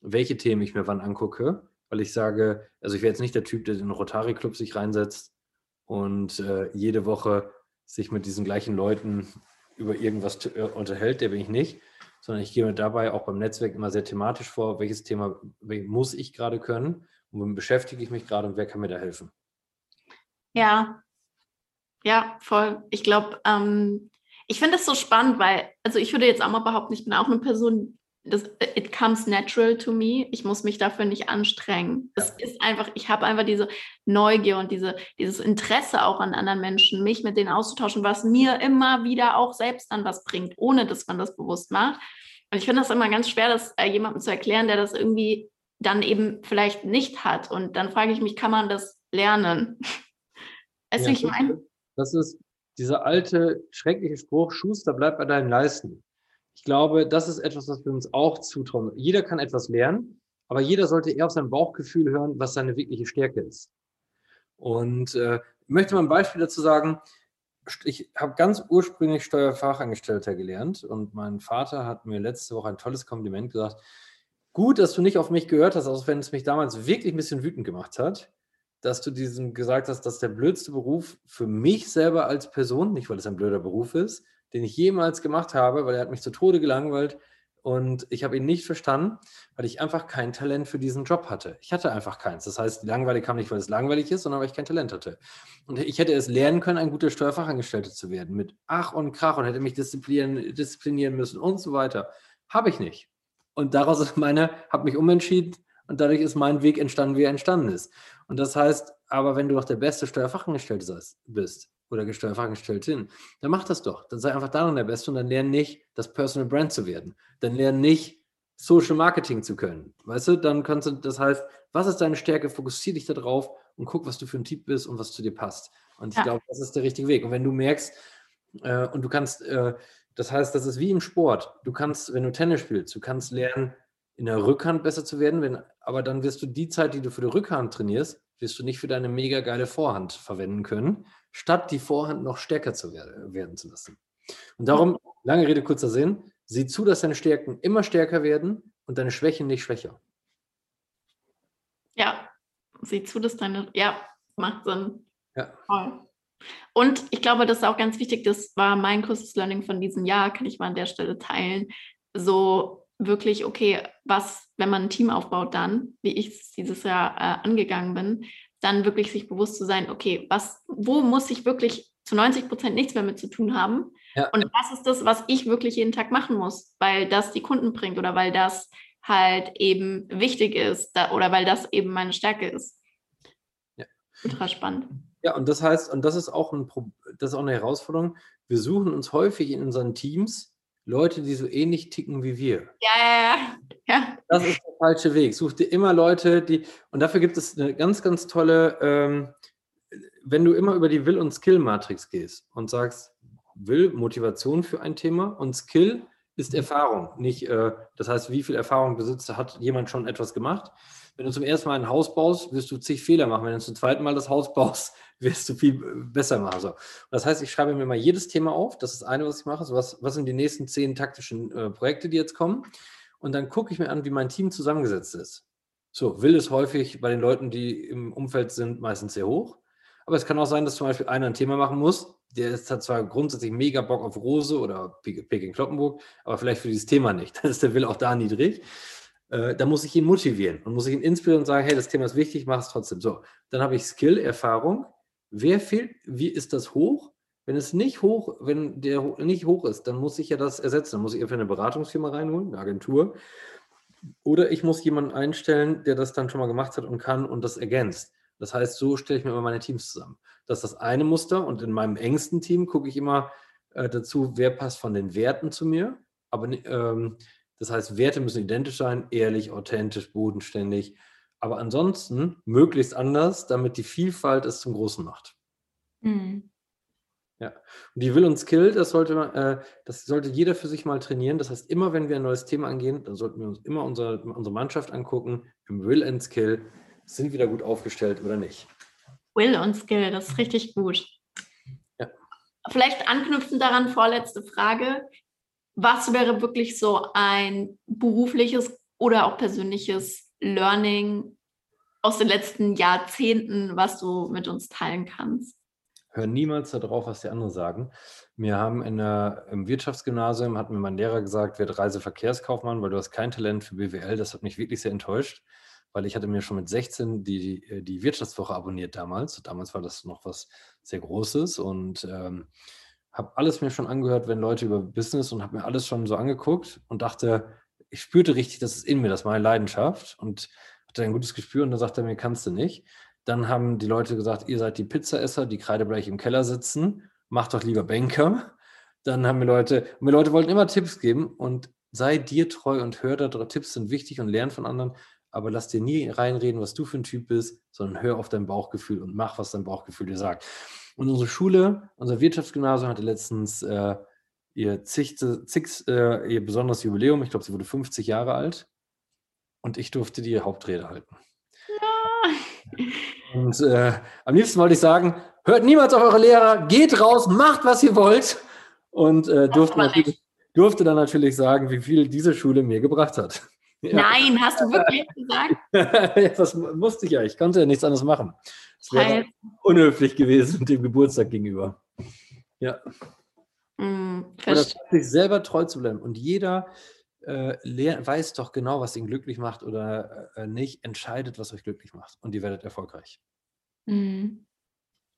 welche Themen ich mir wann angucke, weil ich sage, also ich wäre jetzt nicht der Typ, der in den Rotary Club sich reinsetzt und äh, jede Woche sich mit diesen gleichen Leuten über irgendwas äh, unterhält, der bin ich nicht, sondern ich gehe mir dabei auch beim Netzwerk immer sehr thematisch vor, welches Thema muss ich gerade können und womit beschäftige ich mich gerade und wer kann mir da helfen. Ja, ja, voll. Ich glaube, ähm, ich finde das so spannend, weil, also ich würde jetzt auch mal behaupten, ich bin auch eine Person, das, it comes natural to me. Ich muss mich dafür nicht anstrengen. Es ist einfach, ich habe einfach diese Neugier und diese, dieses Interesse auch an anderen Menschen, mich mit denen auszutauschen, was mir immer wieder auch selbst dann was bringt, ohne dass man das bewusst macht. Und ich finde das immer ganz schwer, das äh, jemandem zu erklären, der das irgendwie dann eben vielleicht nicht hat. Und dann frage ich mich, kann man das lernen? <laughs> Weißt ja, ich meine? Das ist dieser alte, schreckliche Spruch, Schuster, bleib bei deinen Leisten ich glaube, das ist etwas, was wir uns auch zutrauen. Jeder kann etwas lernen, aber jeder sollte eher auf sein Bauchgefühl hören, was seine wirkliche Stärke ist. Und äh, ich möchte mal ein Beispiel dazu sagen. Ich habe ganz ursprünglich Steuerfachangestellter gelernt und mein Vater hat mir letzte Woche ein tolles Kompliment gesagt. Gut, dass du nicht auf mich gehört hast, auch wenn es mich damals wirklich ein bisschen wütend gemacht hat, dass du diesen gesagt hast, dass der blödste Beruf für mich selber als Person, nicht weil es ein blöder Beruf ist, den ich jemals gemacht habe, weil er hat mich zu Tode gelangweilt und ich habe ihn nicht verstanden, weil ich einfach kein Talent für diesen Job hatte. Ich hatte einfach keins. Das heißt, die Langweile kam nicht, weil es langweilig ist, sondern weil ich kein Talent hatte. Und ich hätte es lernen können, ein guter Steuerfachangestellter zu werden, mit Ach und Krach und hätte mich disziplinieren, disziplinieren müssen und so weiter. Habe ich nicht. Und daraus ist meine, habe mich umentschieden und dadurch ist mein Weg entstanden, wie er entstanden ist. Und das heißt, aber wenn du doch der beste Steuerfachangestellte bist, oder Fachangestellten, dann mach das doch. Dann sei einfach darin der Beste und dann lern nicht, das Personal Brand zu werden. Dann lern nicht, Social Marketing zu können. Weißt du, dann kannst du, das heißt, was ist deine Stärke? Fokussiere dich darauf und guck, was du für ein Typ bist und was zu dir passt. Und ich ja. glaube, das ist der richtige Weg. Und wenn du merkst, äh, und du kannst, äh, das heißt, das ist wie im Sport. Du kannst, wenn du Tennis spielst, du kannst lernen, in der Rückhand besser zu werden, wenn, aber dann wirst du die Zeit, die du für die Rückhand trainierst, wirst du nicht für deine mega geile Vorhand verwenden können, statt die Vorhand noch stärker zu werden, werden zu lassen. Und darum, lange Rede, kurzer Sinn, sieh zu, dass deine Stärken immer stärker werden und deine Schwächen nicht schwächer. Ja, sieh zu, dass deine, ja, macht Sinn. Ja. Voll. Und ich glaube, das ist auch ganz wichtig, das war mein kurzes Learning von diesem Jahr, kann ich mal an der Stelle teilen. So wirklich, okay, was, wenn man ein Team aufbaut, dann, wie ich es dieses Jahr äh, angegangen bin, dann wirklich sich bewusst zu sein, okay, was, wo muss ich wirklich zu 90 Prozent nichts mehr mit zu tun haben? Ja. Und was ist das, was ich wirklich jeden Tag machen muss, weil das die Kunden bringt oder weil das halt eben wichtig ist da, oder weil das eben meine Stärke ist. Ja. Ultra spannend. Ja, und das heißt, und das ist auch, ein, das ist auch eine Herausforderung, wir suchen uns häufig in unseren Teams Leute, die so ähnlich ticken wie wir. Ja, ja, ja. Das ist der falsche Weg. Such dir immer Leute, die, und dafür gibt es eine ganz, ganz tolle, ähm, wenn du immer über die Will- und Skill-Matrix gehst und sagst, Will, Motivation für ein Thema und Skill ist Erfahrung. Nicht, äh, das heißt, wie viel Erfahrung besitzt, hat jemand schon etwas gemacht. Wenn du zum ersten Mal ein Haus baust, wirst du zig Fehler machen. Wenn du zum zweiten Mal das Haus baust, wirst du viel besser machen. So. Das heißt, ich schreibe mir mal jedes Thema auf. Das ist das eine, was ich mache. So was, was sind die nächsten zehn taktischen äh, Projekte, die jetzt kommen? Und dann gucke ich mir an, wie mein Team zusammengesetzt ist. So, will ist häufig bei den Leuten, die im Umfeld sind, meistens sehr hoch. Aber es kann auch sein, dass zum Beispiel einer ein Thema machen muss. Der ist, hat zwar grundsätzlich mega Bock auf Rose oder Peking Kloppenburg, aber vielleicht für dieses Thema nicht. <laughs> Dann ist der Will auch da niedrig. Äh, da muss ich ihn motivieren und muss ich ihn inspirieren und sagen, hey, das Thema ist wichtig, mach es trotzdem. So, dann habe ich Skill, Erfahrung. Wer fehlt, wie ist das hoch? Wenn es nicht hoch, wenn der nicht hoch ist, dann muss ich ja das ersetzen. Dann muss ich entweder eine Beratungsfirma reinholen, eine Agentur, oder ich muss jemanden einstellen, der das dann schon mal gemacht hat und kann und das ergänzt. Das heißt, so stelle ich mir immer meine Teams zusammen. Das ist das eine Muster und in meinem engsten Team gucke ich immer äh, dazu, wer passt von den Werten zu mir. Aber ähm, das heißt, Werte müssen identisch sein, ehrlich, authentisch, bodenständig aber ansonsten möglichst anders, damit die Vielfalt es zum Großen macht. Mhm. Ja, und die Will und Skill, das sollte, man, äh, das sollte jeder für sich mal trainieren. Das heißt, immer wenn wir ein neues Thema angehen, dann sollten wir uns immer unser, unsere Mannschaft angucken, im Will and Skill, sind wir da gut aufgestellt oder nicht. Will und Skill, das ist richtig gut. Ja. Vielleicht anknüpfend daran, vorletzte Frage. Was wäre wirklich so ein berufliches oder auch persönliches Learning aus den letzten Jahrzehnten, was du mit uns teilen kannst? Hör niemals darauf, was die anderen sagen. Wir haben in der, im Wirtschaftsgymnasium, hat mir mein Lehrer gesagt, werd Reiseverkehrskaufmann, weil du hast kein Talent für BWL. Das hat mich wirklich sehr enttäuscht, weil ich hatte mir schon mit 16 die, die, die Wirtschaftswoche abonniert damals. Damals war das noch was sehr Großes und ähm, habe alles mir schon angehört, wenn Leute über Business und habe mir alles schon so angeguckt und dachte, ich spürte richtig, das ist in mir, das ist meine Leidenschaft und hatte ein gutes Gespür und dann sagte er mir, kannst du nicht. Dann haben die Leute gesagt, ihr seid die Pizzaesser, die kreidebleich im Keller sitzen, macht doch lieber Banker. Dann haben mir Leute, mir Leute wollten immer Tipps geben und sei dir treu und hör da, Tipps sind wichtig und lern von anderen, aber lass dir nie reinreden, was du für ein Typ bist, sondern hör auf dein Bauchgefühl und mach, was dein Bauchgefühl dir sagt. Und unsere Schule, unser Wirtschaftsgymnasium hatte letztens äh, ihr, zigte, zig, äh, ihr besonderes Jubiläum. Ich glaube, sie wurde 50 Jahre alt. Und ich durfte die Hauptrede halten. Ja. Und äh, am liebsten wollte ich sagen, hört niemals auf eure Lehrer, geht raus, macht, was ihr wollt. Und äh, durfte, durfte dann natürlich sagen, wie viel diese Schule mir gebracht hat. <laughs> Ja. Nein, hast du wirklich <laughs> gesagt? das musste ich ja. Ich konnte ja nichts anderes machen. Es wäre unhöflich gewesen dem Geburtstag gegenüber. Ja. Mm, sich selber treu zu bleiben. Und jeder äh, weiß doch genau, was ihn glücklich macht oder äh, nicht. Entscheidet, was euch glücklich macht. Und ihr werdet erfolgreich. Mm.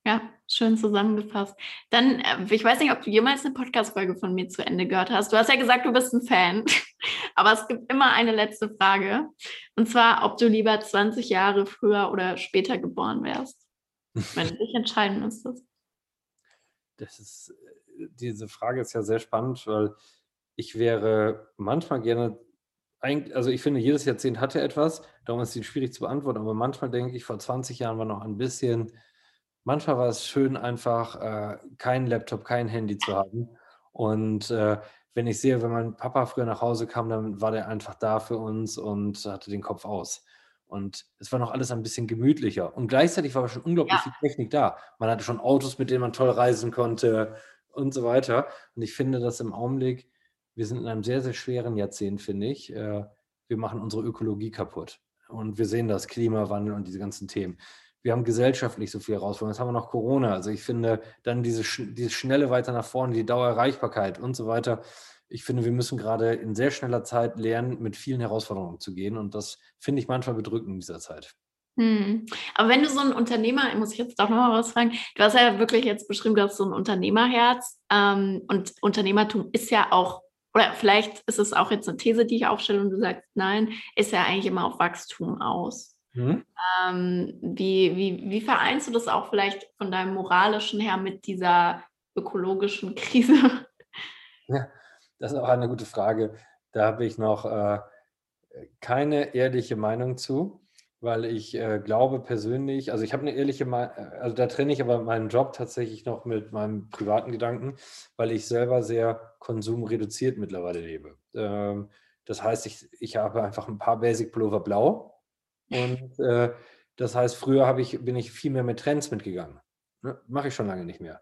Ja, schön zusammengefasst. Dann, äh, ich weiß nicht, ob du jemals eine Podcast-Folge von mir zu Ende gehört hast. Du hast ja gesagt, du bist ein Fan. <laughs> Aber es gibt immer eine letzte Frage. Und zwar, ob du lieber 20 Jahre früher oder später geboren wärst, wenn du <laughs> dich entscheiden müsstest. das ist, diese Frage ist ja sehr spannend, weil ich wäre manchmal gerne, also ich finde, jedes Jahrzehnt hatte etwas, darum ist es schwierig zu beantworten, aber manchmal denke ich, vor 20 Jahren war noch ein bisschen, manchmal war es schön, einfach äh, keinen Laptop, kein Handy zu haben. Und äh, wenn ich sehe, wenn mein Papa früher nach Hause kam, dann war der einfach da für uns und hatte den Kopf aus. Und es war noch alles ein bisschen gemütlicher. Und gleichzeitig war schon unglaublich ja. viel Technik da. Man hatte schon Autos, mit denen man toll reisen konnte und so weiter. Und ich finde, dass im Augenblick, wir sind in einem sehr, sehr schweren Jahrzehnt, finde ich. Äh, wir machen unsere Ökologie kaputt. Und wir sehen das, Klimawandel und diese ganzen Themen. Wir haben gesellschaftlich so viel Herausforderungen. Jetzt haben wir noch Corona. Also ich finde dann diese, diese schnelle weiter nach vorne, die Dauererreichbarkeit und so weiter ich finde, wir müssen gerade in sehr schneller Zeit lernen, mit vielen Herausforderungen zu gehen. Und das finde ich manchmal bedrückend in dieser Zeit. Hm. Aber wenn du so ein Unternehmer, muss ich jetzt doch nochmal was fragen, du hast ja wirklich jetzt beschrieben, du hast so ein Unternehmerherz ähm, und Unternehmertum ist ja auch, oder vielleicht ist es auch jetzt eine These, die ich aufstelle und du sagst, nein, ist ja eigentlich immer auf Wachstum aus. Hm. Ähm, wie, wie, wie vereinst du das auch vielleicht von deinem moralischen her mit dieser ökologischen <laughs> Krise? Ja, das ist auch eine gute Frage. Da habe ich noch äh, keine ehrliche Meinung zu, weil ich äh, glaube persönlich, also ich habe eine ehrliche Meinung, äh, also da trenne ich aber meinen Job tatsächlich noch mit meinem privaten Gedanken, weil ich selber sehr konsumreduziert mittlerweile lebe. Ähm, das heißt, ich, ich habe einfach ein paar Basic Pullover blau und äh, das heißt, früher ich, bin ich viel mehr mit Trends mitgegangen. Ne? Mache ich schon lange nicht mehr.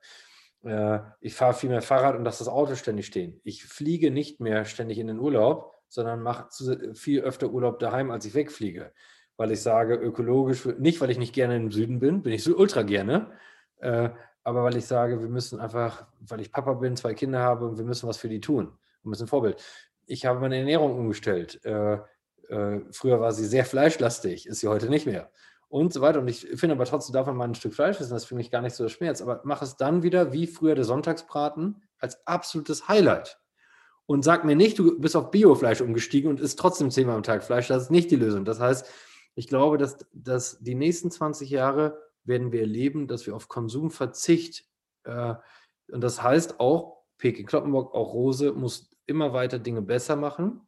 Äh, ich fahre viel mehr Fahrrad und lasse das Auto ständig stehen. Ich fliege nicht mehr ständig in den Urlaub, sondern mache viel öfter Urlaub daheim, als ich wegfliege. Weil ich sage, ökologisch, nicht weil ich nicht gerne im Süden bin, bin ich so ultra gerne, äh, aber weil ich sage, wir müssen einfach, weil ich Papa bin, zwei Kinder habe und wir müssen was für die tun. Wir müssen Vorbild. Ich habe meine Ernährung umgestellt. Äh, früher war sie sehr fleischlastig, ist sie heute nicht mehr und so weiter. Und ich finde aber trotzdem darf man mal ein Stück Fleisch essen, das ist für mich gar nicht so der Schmerz. Aber mach es dann wieder wie früher der Sonntagsbraten als absolutes Highlight. Und sag mir nicht, du bist auf Biofleisch umgestiegen und isst trotzdem zehnmal am Tag Fleisch. Das ist nicht die Lösung. Das heißt, ich glaube, dass, dass die nächsten 20 Jahre werden wir erleben, dass wir auf Konsumverzicht, äh, und das heißt auch, Peking Kloppenburg, auch Rose muss immer weiter Dinge besser machen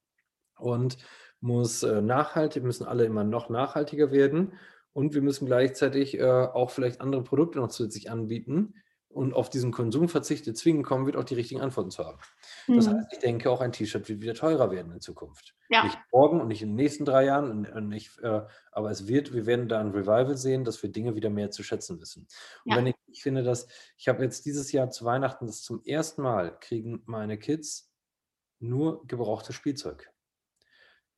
und muss äh, nachhaltig, müssen alle immer noch nachhaltiger werden. Und wir müssen gleichzeitig äh, auch vielleicht andere Produkte noch zusätzlich anbieten. Und auf diesen Konsumverzicht zwingen kommen, wird auch die richtigen Antworten zu haben. Mhm. Das heißt, ich denke, auch ein T-Shirt wird wieder teurer werden in Zukunft. Ja. Nicht morgen und nicht in den nächsten drei Jahren, und, nicht, äh, aber es wird, wir werden da ein Revival sehen, dass wir Dinge wieder mehr zu schätzen wissen. Und ja. wenn ich, ich finde, dass ich habe jetzt dieses Jahr zu Weihnachten das zum ersten Mal kriegen meine Kids nur gebrauchtes Spielzeug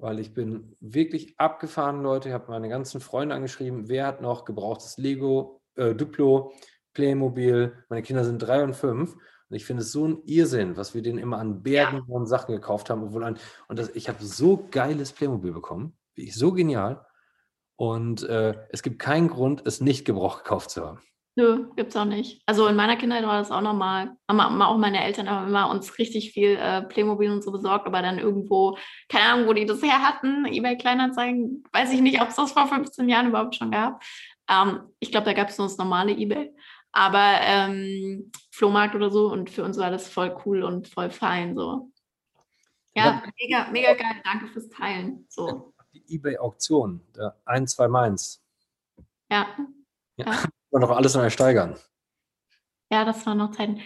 weil ich bin wirklich abgefahren, Leute. Ich habe meine ganzen Freunde angeschrieben, wer hat noch gebrauchtes Lego, äh, Duplo, Playmobil. Meine Kinder sind drei und fünf. Und ich finde es so ein Irrsinn, was wir denen immer an Bergen ja. und Sachen gekauft haben. Obwohl ein, und das, ich habe so geiles Playmobil bekommen. Ich, so genial. Und äh, es gibt keinen Grund, es nicht gebraucht gekauft zu haben. Nö, gibt's auch nicht. Also in meiner Kindheit war das auch normal. auch meine Eltern haben immer uns richtig viel äh, Playmobil und so besorgt, aber dann irgendwo, keine Ahnung, wo die das her hatten, eBay Kleinanzeigen, weiß ich nicht, ob es das vor 15 Jahren überhaupt schon gab. Ähm, ich glaube, da gab es nur das normale eBay. Aber ähm, Flohmarkt oder so und für uns war das voll cool und voll fein so. Ja, mega, mega geil. Danke fürs Teilen. So. Die eBay-Auktion, ein, zwei Mainz. Ja. ja. ja <laughs> wir noch alles neu steigern. Ja, das waren noch Zeiten.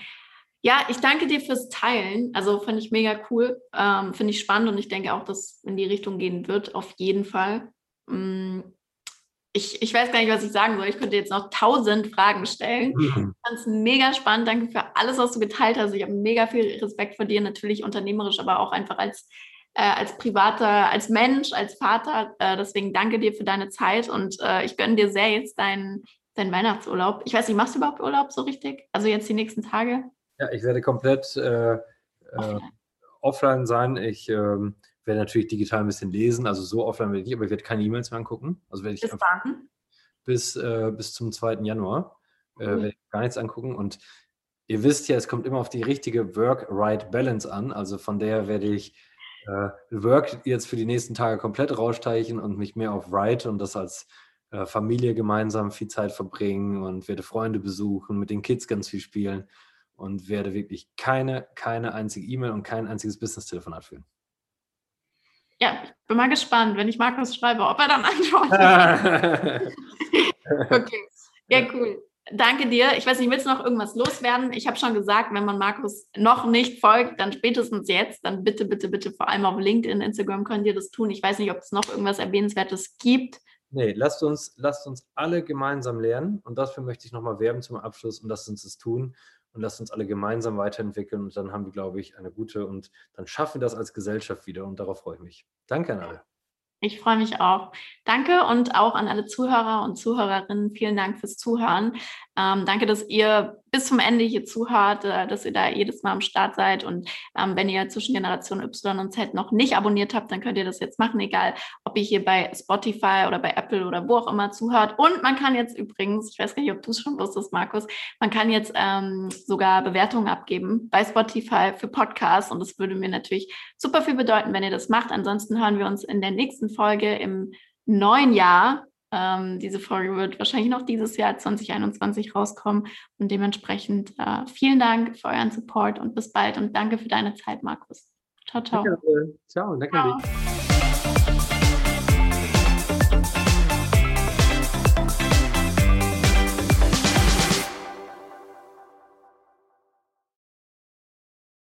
Ja, ich danke dir fürs Teilen. Also finde ich mega cool, ähm, finde ich spannend und ich denke auch, dass in die Richtung gehen wird, auf jeden Fall. Mm, ich, ich weiß gar nicht, was ich sagen soll. Ich könnte jetzt noch tausend Fragen stellen. Mhm. Ich fand es mega spannend. Danke für alles, was du geteilt hast. Ich habe mega viel Respekt vor dir, natürlich unternehmerisch, aber auch einfach als, äh, als privater, als Mensch, als Vater. Äh, deswegen danke dir für deine Zeit und äh, ich gönne dir sehr jetzt deinen dein Weihnachtsurlaub? Ich weiß nicht, machst du überhaupt Urlaub so richtig? Also jetzt die nächsten Tage? Ja, ich werde komplett äh, äh offline. offline. sein. Ich ähm, werde natürlich digital ein bisschen lesen, also so offline werde ich aber ich werde keine E-Mails mehr angucken. Also werde ich bis wann? Bis, äh, bis zum 2. Januar äh, cool. werde ich gar nichts angucken und ihr wisst ja, es kommt immer auf die richtige Work-Right-Balance an. Also von der werde ich äh, Work jetzt für die nächsten Tage komplett raussteichen und mich mehr auf Right und das als äh, Familie gemeinsam viel Zeit verbringen und werde Freunde besuchen, mit den Kids ganz viel spielen. und werde wirklich keine, keine einzige E-Mail und kein einziges Business-Telefonat führen. Ja, ich bin mal gespannt, wenn ich Markus schreibe, ob er dann antwortet. <laughs> okay, ja, cool. Danke dir. Ich weiß nicht, willst du noch irgendwas loswerden? Ich habe schon gesagt, wenn man Markus noch nicht folgt, dann spätestens jetzt, dann bitte, bitte, bitte, vor allem auf LinkedIn, Instagram könnt ihr das tun. Ich weiß nicht, ob es noch irgendwas Erwähnenswertes gibt. Nee, lasst uns, lasst uns alle gemeinsam lernen und dafür möchte ich nochmal werben zum Abschluss und lasst uns das tun und lasst uns alle gemeinsam weiterentwickeln und dann haben wir, glaube ich, eine gute und dann schaffen wir das als Gesellschaft wieder und darauf freue ich mich. Danke an alle. Ich freue mich auch. Danke und auch an alle Zuhörer und Zuhörerinnen. Vielen Dank fürs Zuhören. Ähm, danke, dass ihr bis zum Ende hier zuhört, äh, dass ihr da jedes Mal am Start seid. Und ähm, wenn ihr zwischen Generation Y und Z noch nicht abonniert habt, dann könnt ihr das jetzt machen, egal ob ihr hier bei Spotify oder bei Apple oder wo auch immer zuhört. Und man kann jetzt übrigens, ich weiß gar nicht, ob du es schon wusstest, Markus, man kann jetzt ähm, sogar Bewertungen abgeben bei Spotify für Podcasts. Und das würde mir natürlich super viel bedeuten, wenn ihr das macht. Ansonsten hören wir uns in der nächsten Folge im neuen Jahr ähm, diese Folge wird wahrscheinlich noch dieses Jahr 2021 rauskommen. Und dementsprechend äh, vielen Dank für euren Support und bis bald. Und danke für deine Zeit, Markus. Ciao, ciao. Danke, ciao, danke. Ciao.